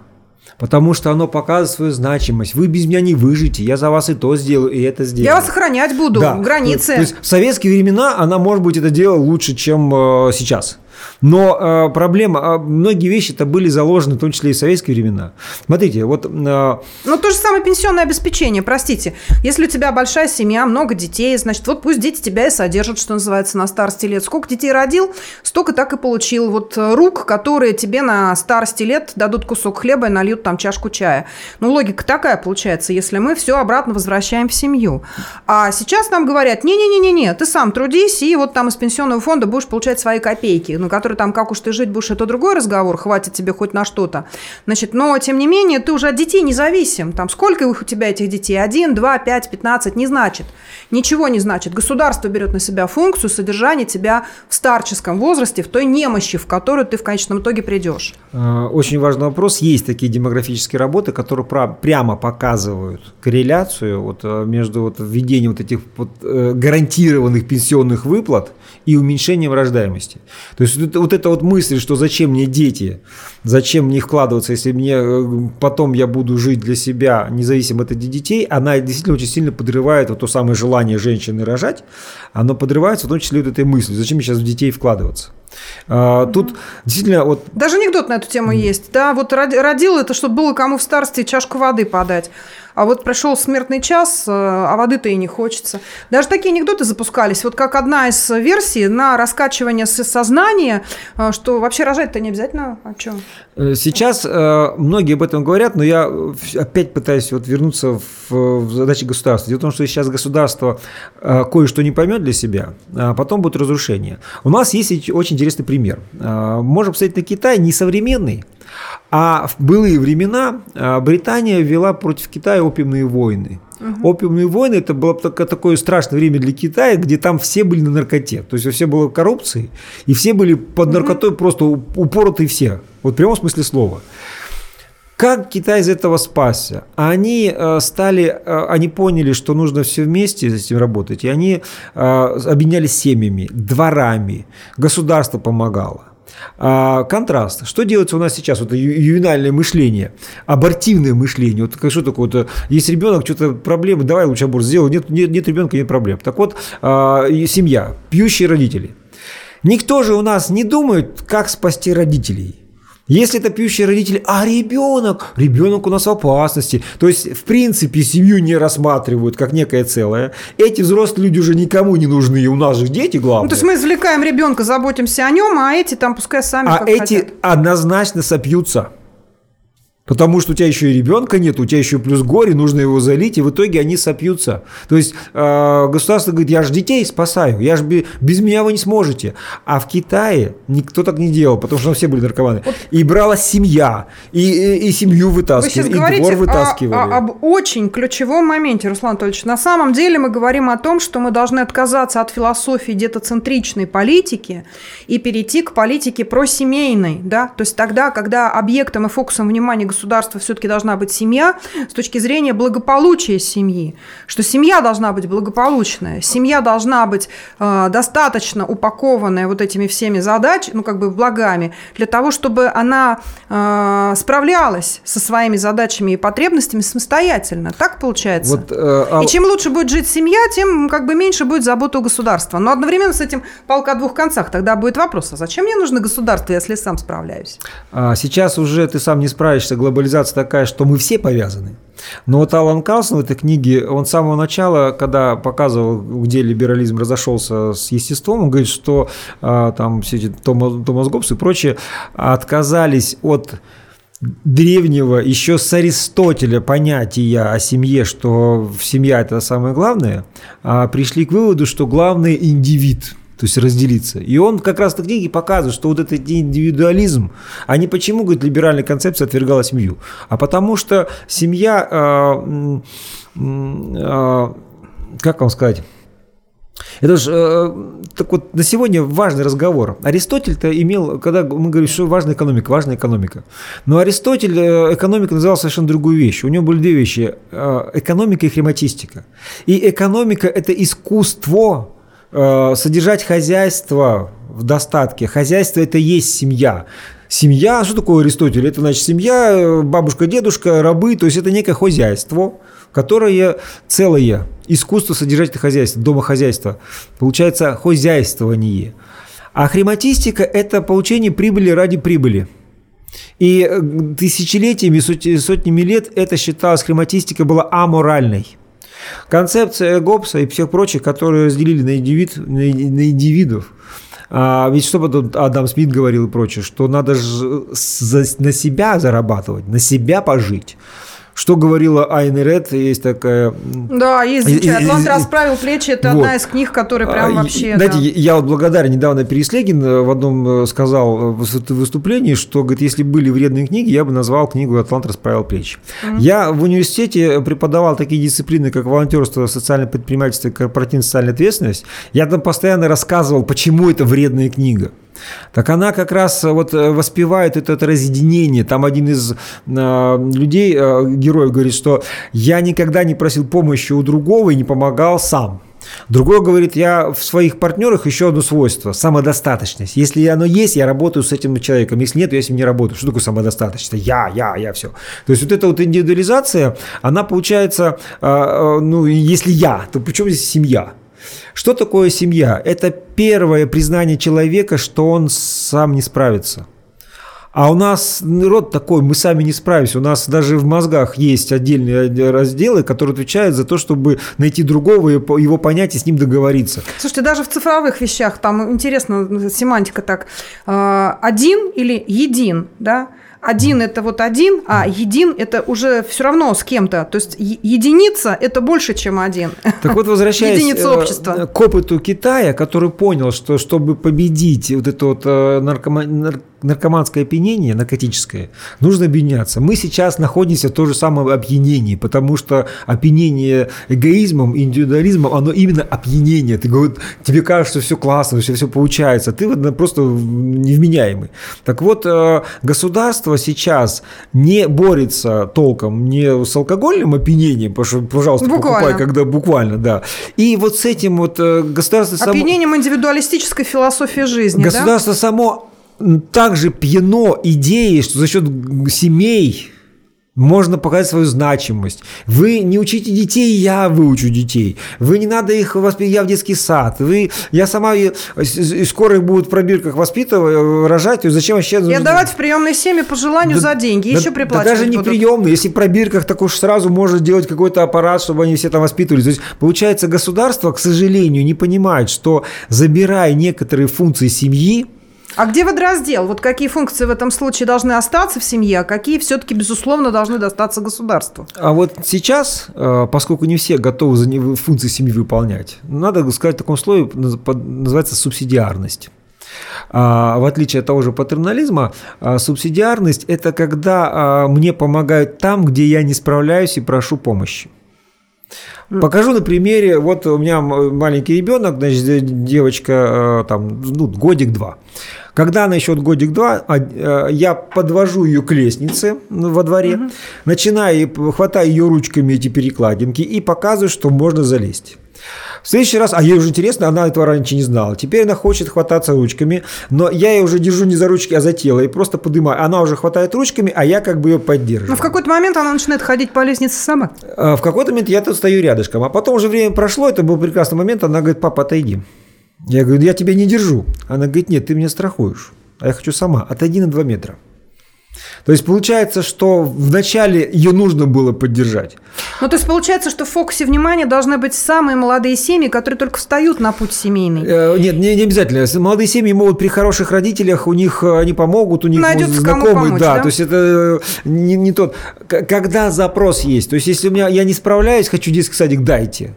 потому что оно показывает свою значимость. Вы без меня не выжите, я за вас и то сделаю, и это сделаю. Я вас охранять буду, да. границы. То есть в советские времена она, может быть, это делала лучше, чем э, сейчас. Но э, проблема, э, многие вещи-то были заложены, в том числе и в советские времена. Смотрите, вот... Э, ну, то же самое пенсионное обеспечение, простите. Если у тебя большая семья, много детей, значит, вот пусть дети тебя и содержат, что называется, на старости лет. Сколько детей родил, столько так и получил. Вот э, рук, которые тебе на старости лет дадут кусок хлеба и нальют там чашку чая. Ну, логика такая получается, если мы все обратно возвращаем в семью. А сейчас нам говорят, не-не-не-не, ты сам трудись, и вот там из пенсионного фонда будешь получать свои копейки. Ну, который там, как уж ты жить будешь, это другой разговор, хватит тебе хоть на что-то. Значит, но, тем не менее, ты уже от детей независим. Там сколько их у тебя этих детей? Один, два, пять, пятнадцать? Не значит. Ничего не значит. Государство берет на себя функцию содержания тебя в старческом возрасте, в той немощи, в которую ты в конечном итоге придешь. А, очень важный вопрос. Есть такие демографические работы, которые прямо показывают корреляцию вот э, между вот введением вот этих вот э, гарантированных пенсионных выплат и уменьшением рождаемости. То есть вот, вот эта вот мысль, что зачем мне дети, зачем мне вкладываться, если мне э, потом я буду жить для себя, независимо от этих детей, она действительно очень сильно подрывает вот то самое желание женщины рожать, оно подрывается в том числе вот этой мыслью, зачем мне сейчас в детей вкладываться. А, тут действительно вот... Даже анекдот на эту тему есть. Да, вот родил это, чтобы было кому в старости чашку воды подать а вот прошел смертный час, э, а воды-то и не хочется. Даже такие анекдоты запускались. Вот как одна из версий на раскачивание сознания, э, что вообще рожать-то не обязательно. А что? Э, сейчас многие об этом говорят, но я опять пытаюсь вот вернуться в, в задачи государства. Дело в том, что сейчас государство кое-что не поймет для себя, а потом будет разрушение. У нас есть очень интересный пример. Можем посмотреть на Китай, не современный, а в былые времена а, Британия вела против Китая опиумные войны. Угу. Опиумные войны это было такое страшное время для Китая, где там все были на наркоте. То есть все было коррупцией, и все были под наркотой угу. просто упороты все. Вот в прямом смысле слова. Как Китай из этого спасся? Они э, стали, э, они поняли, что нужно все вместе с этим работать, и они э, объединялись семьями, дворами, государство помогало. А, контраст. Что делается у нас сейчас? Вот ювенальное мышление, абортивное мышление. Вот что такое? Вот, э, есть ребенок, что-то проблемы, давай лучше аборт сделай. Нет, нет, нет ребенка, нет проблем. Так вот, а, семья, пьющие родители. Никто же у нас не думает, как спасти родителей. Если это пьющий родитель, а ребенок, ребенок у нас в опасности. То есть, в принципе, семью не рассматривают как некое целое. Эти взрослые люди уже никому не нужны, у нас же дети главные. Ну, то есть мы извлекаем ребенка, заботимся о нем, а эти там пускай сами А эти хотят. однозначно сопьются. Потому что у тебя еще и ребенка нет, у тебя еще плюс горе, нужно его залить, и в итоге они сопьются. То есть э, государство говорит, я же детей спасаю, я же без меня вы не сможете. А в Китае никто так не делал, потому что все были наркоманы. Вот. И брала семья, и, и, и семью вытаскивали, и двор вытаскивали. О, о, об очень ключевом моменте, Руслан Анатольевич. На самом деле мы говорим о том, что мы должны отказаться от философии детоцентричной политики и перейти к политике просемейной. Да? То есть тогда, когда объектом и фокусом внимания государства государства все-таки должна быть семья с точки зрения благополучия семьи, что семья должна быть благополучная, семья должна быть э, достаточно упакованная вот этими всеми задачами, ну как бы благами, для того, чтобы она э, справлялась со своими задачами и потребностями самостоятельно. Так получается? Вот, э, а... И чем лучше будет жить семья, тем как бы меньше будет забота у государства. Но одновременно с этим палка о двух концах. Тогда будет вопрос, а зачем мне нужно государство, если сам справляюсь? А сейчас уже ты сам не справишься глобализация такая, что мы все повязаны. Но вот Алан Карлсон в этой книге, он с самого начала, когда показывал, где либерализм разошелся с естеством, он говорит, что а, там все эти Томас, Томас Гоббс и прочие отказались от древнего, еще с Аристотеля понятия о семье, что семья – это самое главное, а пришли к выводу, что главный – индивид – то есть разделиться. И он как раз в книге показывает, что вот этот индивидуализм, а не почему, говорит, либеральная концепция отвергала семью, а потому что семья, э, э, как вам сказать, это же, э, так вот, на сегодня важный разговор. Аристотель-то имел, когда мы говорим, что важная экономика, важная экономика. Но Аристотель, э, экономика называл совершенно другую вещь. У него были две вещи, э, экономика и хрематистика. И экономика – это искусство Э, содержать хозяйство в достатке. Хозяйство – это есть семья. Семья, что такое Аристотель? Это значит семья, э, бабушка, дедушка, рабы, то есть это некое хозяйство, которое целое. Искусство содержать это хозяйство, домохозяйство. Получается хозяйствование. А хрематистика – это получение прибыли ради прибыли. И э, тысячелетиями, сотнями лет это считалось, хрематистика была аморальной. Концепция Гоббса и всех прочих, которые разделили на, индивид, на индивидов, а ведь что потом Адам Смит говорил и прочее, что надо же на себя зарабатывать, на себя пожить. Что говорила Айна Ред, есть такая... Да, есть «Атлант расправил плечи», это вот. одна из книг, которые прям а, вообще... Знаете, да. я вот благодарен, недавно Переслегин э, в одном э, сказал в выступлении, что, говорит, если были вредные книги, я бы назвал книгу «Атлант расправил плечи». Mm-hmm. Я в университете преподавал такие дисциплины, как волонтерство, социальное предпринимательство и корпоративная социальная ответственность. Я там постоянно рассказывал, почему это вредная книга. Так она как раз э, вот э, воспевает это, это разъединение. Там один из э, людей, э, героев, говорит, что я никогда не просил помощи у другого и не помогал сам. Другой говорит, я в своих партнерах еще одно свойство – самодостаточность. Если оно есть, я работаю с этим человеком. Если нет, я с ним не работаю. Что такое самодостаточность? Я, я, я, все. То есть вот эта вот индивидуализация, она получается, э, ну, если я, то причем здесь семья? Что такое семья? Это первое признание человека, что он сам не справится. А у нас род такой, мы сами не справимся. У нас даже в мозгах есть отдельные разделы, которые отвечают за то, чтобы найти другого, его понять и с ним договориться. Слушайте, даже в цифровых вещах, там интересно, семантика так, а, один или един, да? Один это вот один, а един это уже все равно с кем-то. То есть единица это больше, чем один. Так вот, возвращаясь Единица э, общества. к опыту Китая, который понял, что чтобы победить вот это вот э, наркома наркоманское опьянение, наркотическое, нужно объединяться. Мы сейчас находимся в том же самом опьянении, потому что опьянение эгоизмом, индивидуализмом, оно именно опьянение. Ты говоришь, тебе кажется, что все классно, что все получается, ты вот просто невменяемый. Так вот, э, государство сейчас не борется толком не с алкогольным опьянением, потому что, пожалуйста, буквально. покупай, когда буквально, да. И вот с этим вот э, государство... Опьянением само... индивидуалистической философии жизни, Государство да? само также пьяно идеей, что за счет семей можно показать свою значимость. Вы не учите детей, я выучу детей. Вы не надо их воспитывать, я в детский сад. Вы, я сама, и, скоро их будут в пробирках воспитывать, э, рожать. Зачем вообще... И отдавать в приемной семье по желанию да, за деньги. Да, еще приплачивать да даже не будут. приемные. Если в пробирках, так уж сразу можно сделать какой-то аппарат, чтобы они все там воспитывались. То есть, получается, государство, к сожалению, не понимает, что забирая некоторые функции семьи, а где водораздел? Вот какие функции в этом случае должны остаться в семье, а какие все-таки, безусловно, должны достаться государству? А вот сейчас, э, поскольку не все готовы за функции семьи выполнять, надо сказать в таком слове, называется субсидиарность. А, в отличие от того же патернализма, а, субсидиарность – это когда а, мне помогают там, где я не справляюсь и прошу помощи. Покажу на примере, вот у меня маленький ребенок, значит, девочка, там, ну, годик-два. Когда она еще годик-два, а, э, я подвожу ее к лестнице во дворе, угу. начинаю, хватаю ее ручками эти перекладинки и показываю, что можно залезть. В следующий раз, а ей уже интересно, она этого раньше не знала. Теперь она хочет хвататься ручками, но я ее уже держу не за ручки, а за тело и просто поднимаю. Она уже хватает ручками, а я как бы ее поддерживаю. Но в какой-то момент она начинает ходить по лестнице сама? А, в какой-то момент я тут стою рядышком, а потом уже время прошло, это был прекрасный момент, она говорит, папа, отойди. Я говорю, я тебя не держу. Она говорит, нет, ты меня страхуешь. А я хочу сама. Отойди на 2 метра. То есть получается, что вначале ее нужно было поддержать. Ну, то есть получается, что в фокусе внимания должны быть самые молодые семьи, которые только встают на путь семейный. Э, нет, не, не обязательно. Молодые семьи могут при хороших родителях, у них э, они помогут, у них Найдется знакомые. Кому помочь, да, да, то есть это э, не, не тот. Когда запрос есть, то есть если у меня я не справляюсь, хочу детский садик, дайте.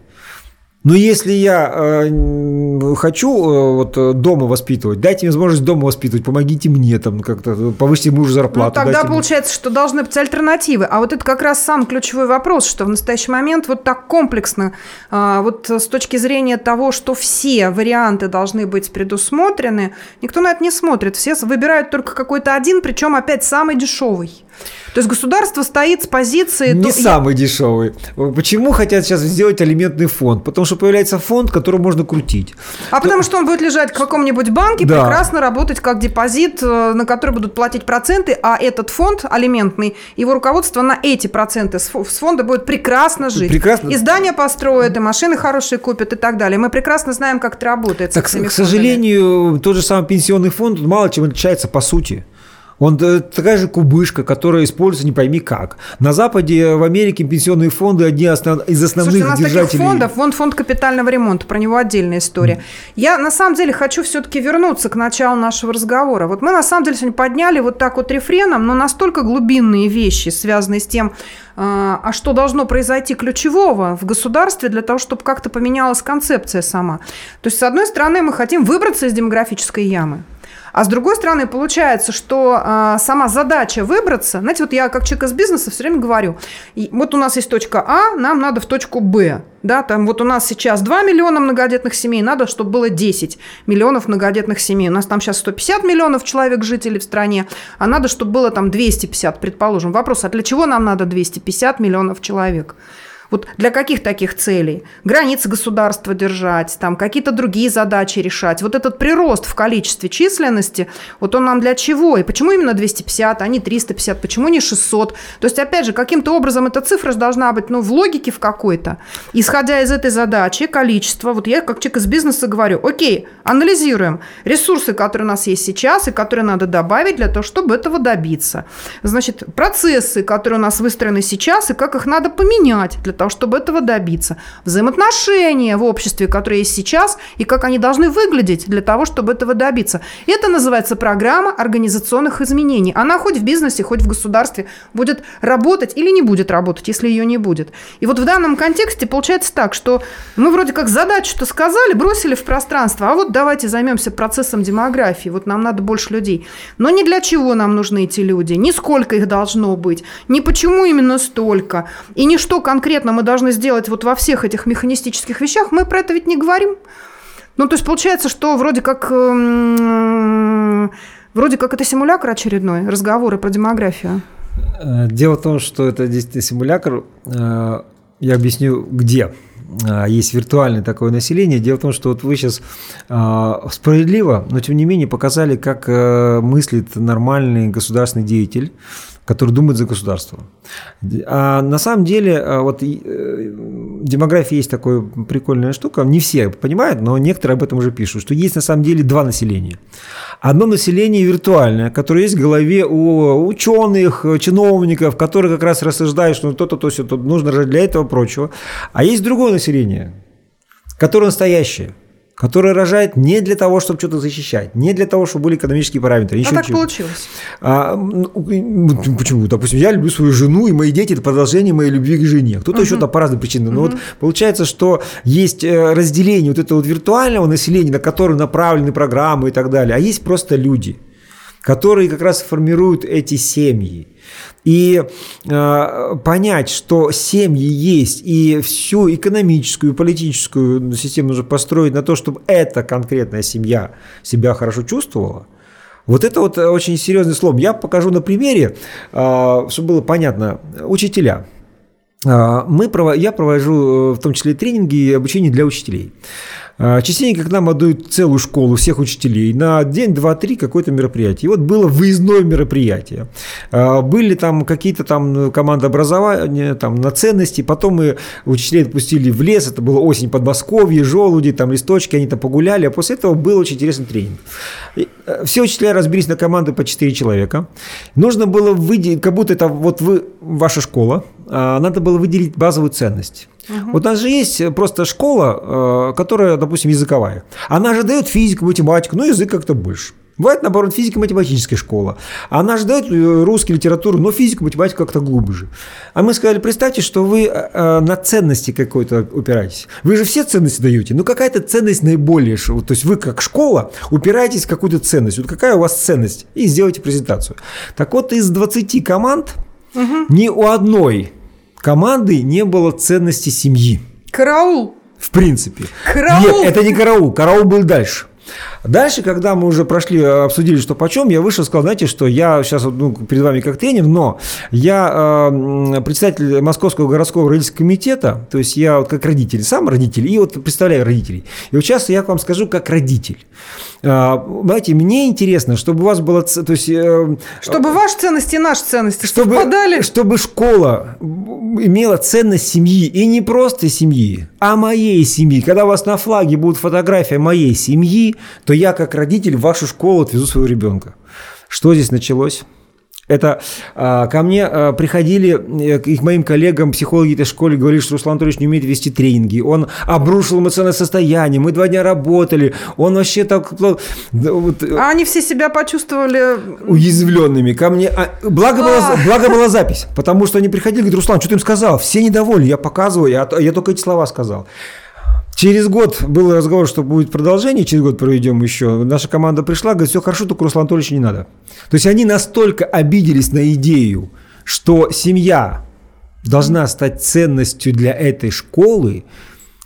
Но если я э, хочу э, вот э, дома воспитывать, дайте мне возможность дома воспитывать, помогите мне там как-то, повысьте мужу зарплату. Ну, тогда получается, мне. что должны быть альтернативы. А вот это как раз сам ключевой вопрос, что в настоящий момент вот так комплексно, э, вот с точки зрения того, что все варианты должны быть предусмотрены, никто на это не смотрит. Все выбирают только какой-то один, причем опять самый дешевый. То есть государство стоит с позиции... Не то... самый дешевый. Почему хотят сейчас сделать алиментный фонд? Потому что появляется фонд, который можно крутить. А то... потому что он будет лежать в каком-нибудь банке, да. прекрасно работать как депозит, э, на который будут платить проценты, а этот фонд алиментный, его руководство на эти проценты с фонда будет прекрасно жить. Прекрасно. И здания построят, и машины хорошие купят и так далее. Мы прекрасно знаем, как это работает. Так, к сожалению, тот же самый пенсионный фонд мало чем отличается по сути. Он э, такая же кубышка, которая используется не пойми как. На Западе, в Америке пенсионные фонды одни основ... из основных Слушайте, у нас держателей... таких фондов, вон фонд капитального ремонта, про него отдельная история. Mm. Я на самом деле хочу все-таки вернуться к началу нашего разговора. Вот мы на самом деле сегодня подняли вот так вот рефреном, но настолько глубинные вещи, связанные с тем, а, а что должно произойти ключевого в государстве для того, чтобы как-то поменялась концепция сама. То есть, с одной стороны, мы хотим выбраться из демографической ямы. А с другой стороны, получается, что э, сама задача выбраться, знаете, вот я как человек из бизнеса все время говорю, вот у нас есть точка А, нам надо в точку Б. Да, там вот у нас сейчас 2 миллиона многодетных семей, надо, чтобы было 10 миллионов многодетных семей. У нас там сейчас 150 миллионов человек жителей в стране, а надо, чтобы было там 250, предположим. Вопрос, а для чего нам надо 250 миллионов человек? Вот для каких таких целей? Границы государства держать, там какие-то другие задачи решать. Вот этот прирост в количестве численности, вот он нам для чего? И почему именно 250, а не 350? Почему не 600? То есть, опять же, каким-то образом эта цифра должна быть ну, в логике в какой-то. Исходя из этой задачи, количество, вот я как человек из бизнеса говорю, окей, анализируем ресурсы, которые у нас есть сейчас и которые надо добавить для того, чтобы этого добиться. Значит, процессы, которые у нас выстроены сейчас и как их надо поменять для того, чтобы этого добиться. Взаимоотношения в обществе, которые есть сейчас, и как они должны выглядеть для того, чтобы этого добиться. Это называется программа организационных изменений. Она хоть в бизнесе, хоть в государстве будет работать или не будет работать, если ее не будет. И вот в данном контексте получается так, что мы вроде как задачу-то сказали, бросили в пространство, а вот давайте займемся процессом демографии, вот нам надо больше людей. Но не для чего нам нужны эти люди, ни сколько их должно быть, ни почему именно столько, и ни что конкретно мы должны сделать вот во всех этих механистических вещах, мы про это ведь не говорим. Ну, то есть получается, что вроде как, эм, вроде как это симулятор очередной, разговоры про демографию. Э, дело в том, что это действительно симулятор. Э, я объясню, где э, есть виртуальное такое население. Дело в том, что вот вы сейчас справедливо, но тем не менее показали, как мыслит нормальный государственный деятель, который думает за государство. А на самом деле, а, вот э, демография есть такая прикольная штука, не все понимают, но некоторые об этом уже пишут, что есть на самом деле два населения. Одно население виртуальное, которое есть в голове у ученых, чиновников, которые как раз рассуждают, что то-то, то, все, то нужно для этого прочего. А есть другое население, которое настоящее – которая рожает не для того, чтобы что-то защищать, не для того, чтобы были экономические параметры. Еще а так чего. получилось. А, ну, почему? Допустим, я люблю свою жену, и мои дети – это продолжение моей любви к жене. Кто-то угу. еще там по разным причинам. Но угу. вот получается, что есть э, разделение вот этого вот виртуального населения, на которое направлены программы и так далее, а есть просто люди, которые как раз формируют эти семьи. И э, понять, что семьи есть, и всю экономическую и политическую систему нужно построить на то, чтобы эта конкретная семья себя хорошо чувствовала, вот это вот очень серьезный слом. Я покажу на примере, э, чтобы было понятно. Учителя. Э, мы, я провожу э, в том числе тренинги и обучение для учителей. А, частенько к нам отдают целую школу всех учителей на день, два, три какое-то мероприятие. И вот было выездное мероприятие. А, были там какие-то там ну, команды образования там, на ценности. Потом мы учителей отпустили в лес. Это было осень Подмосковье, желуди, там листочки, они там погуляли. А после этого был очень интересный тренинг. Э, все учителя разбились на команды по 4 человека. Нужно было выделить, как будто это вот вы, ваша школа, а, надо было выделить базовую ценность. Угу. Вот у нас же есть просто школа, э, которая, допустим, языковая. Она же дает физику, математику, но язык как-то больше. Бывает, наоборот, физико-математическая школа. Она же дает э, русский литературу, но физику, математику как-то глубже. А мы сказали, представьте, что вы э, на ценности какой-то упираетесь. Вы же все ценности даете, но какая-то ценность наиболее. То есть вы как школа упираетесь в какую-то ценность. Вот какая у вас ценность? И сделайте презентацию. Так вот, из 20 команд угу. ни у одной команды не было ценности семьи. Караул. В принципе. Караул. Нет, это не караул. Караул был дальше. Дальше, когда мы уже прошли, обсудили, что почем, я вышел, сказал, знаете, что я сейчас ну, перед вами как тренер, но я э, представитель Московского городского родительского комитета, то есть я вот как родитель, сам родитель, и вот представляю родителей. И вот сейчас я вам скажу как родитель. Э, знаете, мне интересно, чтобы у вас было... То есть, э, чтобы ваши ценности и наши ценности чтобы, совпадали. Чтобы школа имела ценность семьи, и не просто семьи, а моей семьи. Когда у вас на флаге будет фотография моей семьи, то я как родитель в вашу школу отвезу своего ребенка. Что здесь началось? Это а, ко мне а, приходили э, к моим коллегам, психологи этой школы, говорили, что Руслан Анатольевич не умеет вести тренинги. Он обрушил эмоциональное состояние. Мы два дня работали. Он вообще так... Вот, а они все себя почувствовали... Уязвленными. Ко мне... А, благо, а. была, благо была запись. Потому что они приходили, говорят, Руслан, что ты им сказал? Все недовольны. Я показываю, я, я только эти слова сказал. Через год был разговор, что будет продолжение, через год проведем еще. Наша команда пришла, говорит, все хорошо, только Руслан Анатольевич не надо. То есть они настолько обиделись на идею, что семья должна стать ценностью для этой школы,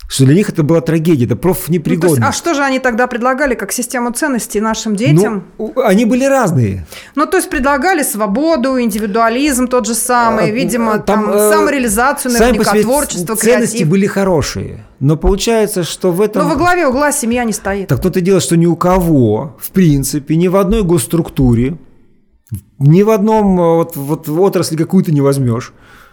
что для них это была трагедия, это профнепригодность. Ну, есть, а что же они тогда предлагали как систему ценностей нашим детям? Ну, они были разные. Ну, то есть предлагали свободу, индивидуализм тот же самый, а, видимо, там, там э, самореализацию, наверняка, творчество, ценности креатив. были хорошие. Но получается, что в этом... Но во главе угла семья не стоит. Так то-то дело, что ни у кого, в принципе, ни в одной госструктуре, ни в одном э, вот, вот отрасли какую-то не возьмешь.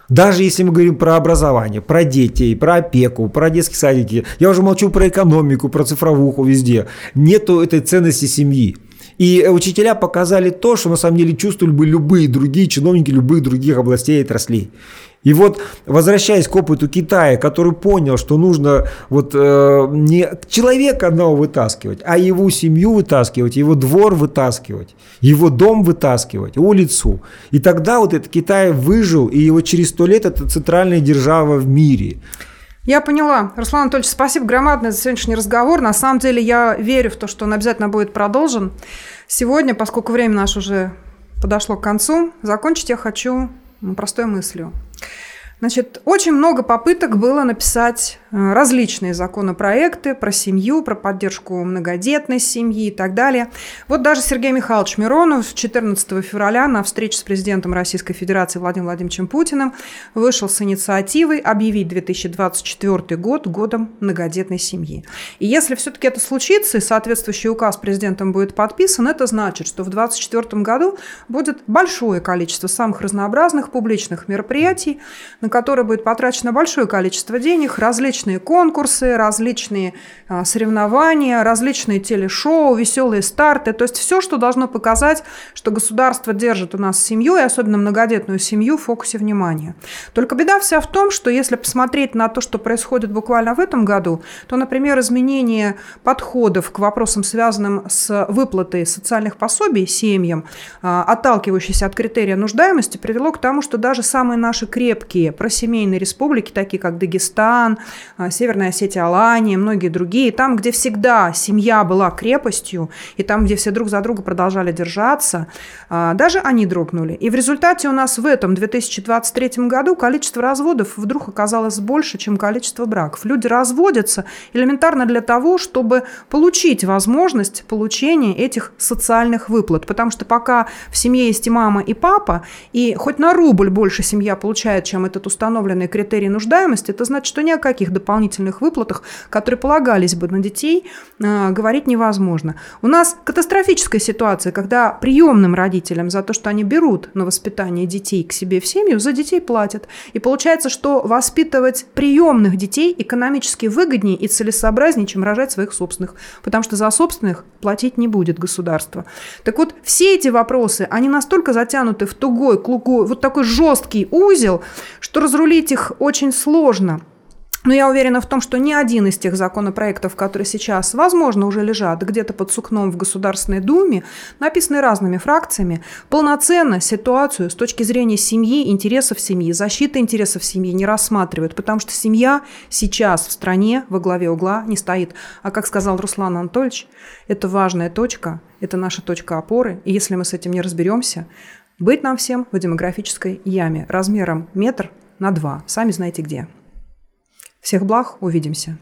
Даже если мы говорим про образование, про детей, про опеку, про детские садики, я уже молчу про экономику, про цифровуху везде, нету этой ценности семьи. И учителя показали то, что на самом деле чувствовали бы любые другие чиновники любых других областей и отраслей. И вот, возвращаясь к опыту Китая, который понял, что нужно вот э, не человека одного вытаскивать, а его семью вытаскивать, его двор вытаскивать, его дом вытаскивать, улицу. И тогда вот этот Китай выжил, и его через сто лет это центральная держава в мире. Я поняла. Руслан Анатольевич, спасибо громадное за сегодняшний разговор. На самом деле я верю в то, что он обязательно будет продолжен. Сегодня, поскольку время наше уже подошло к концу, закончить я хочу простой мыслью. Значит, очень много попыток было написать э, различные законопроекты про семью, про поддержку многодетной семьи и так далее. Вот даже Сергей Михайлович Миронов 14 февраля на встрече с президентом Российской Федерации Владимиром Владимировичем Путиным вышел с инициативой объявить 2024 год годом многодетной семьи. И если все-таки это случится, и соответствующий указ президентом будет подписан, это значит, что в 2024 году будет большое количество самых разнообразных публичных мероприятий, на которые будет потрачено большое количество денег, различные конкурсы, различные а, соревнования, различные телешоу, веселые старты, то есть все, что должно показать, что государство держит у нас семью, и особенно многодетную семью, в фокусе внимания. Только беда вся в том, что если посмотреть на то, что происходит буквально в этом году, то, например, изменение подходов к вопросам, связанным с выплатой социальных пособий семьям, а, отталкивающиеся от критерия нуждаемости, привело к тому, что даже самые наши крепкие просемейные республики, такие как Дагестан, а, Северная Осетия, Алания, многие другие, там, где всегда семья была крепостью, и там, где все друг за друга продолжали держаться, а, даже они дрогнули. И в результате у нас в этом 2023 году количество разводов вдруг оказалось больше, чем количество браков. Люди разводятся элементарно для того, чтобы получить возможность получения этих социальных выплат. Потому что пока в семье есть и мама, и папа, и хоть на рубль больше семья получает, чем этот установленные критерии нуждаемости, это значит, что ни о каких дополнительных выплатах, которые полагались бы на детей, а, говорить невозможно. У нас катастрофическая ситуация, когда приемным родителям за то, что они берут на воспитание детей к себе в семью, за детей платят. И получается, что воспитывать приемных детей экономически выгоднее и целесообразнее, чем рожать своих собственных, потому что за собственных платить не будет государство. Так вот, все эти вопросы, они настолько затянуты в тугой, клугой, вот такой жесткий узел, что разрулить их очень сложно. Но я уверена в том, что ни один из тех законопроектов, которые сейчас, возможно, уже лежат где-то под сукном в Государственной Думе, написаны разными фракциями, полноценно ситуацию с точки зрения семьи, интересов семьи, защиты интересов семьи не рассматривают, потому что семья сейчас в стране во главе угла не стоит. А как сказал Руслан Анатольевич, это важная точка, это наша точка опоры, и если мы с этим не разберемся, быть нам всем в демографической яме размером метр на два. Сами знаете где. Всех благ, увидимся.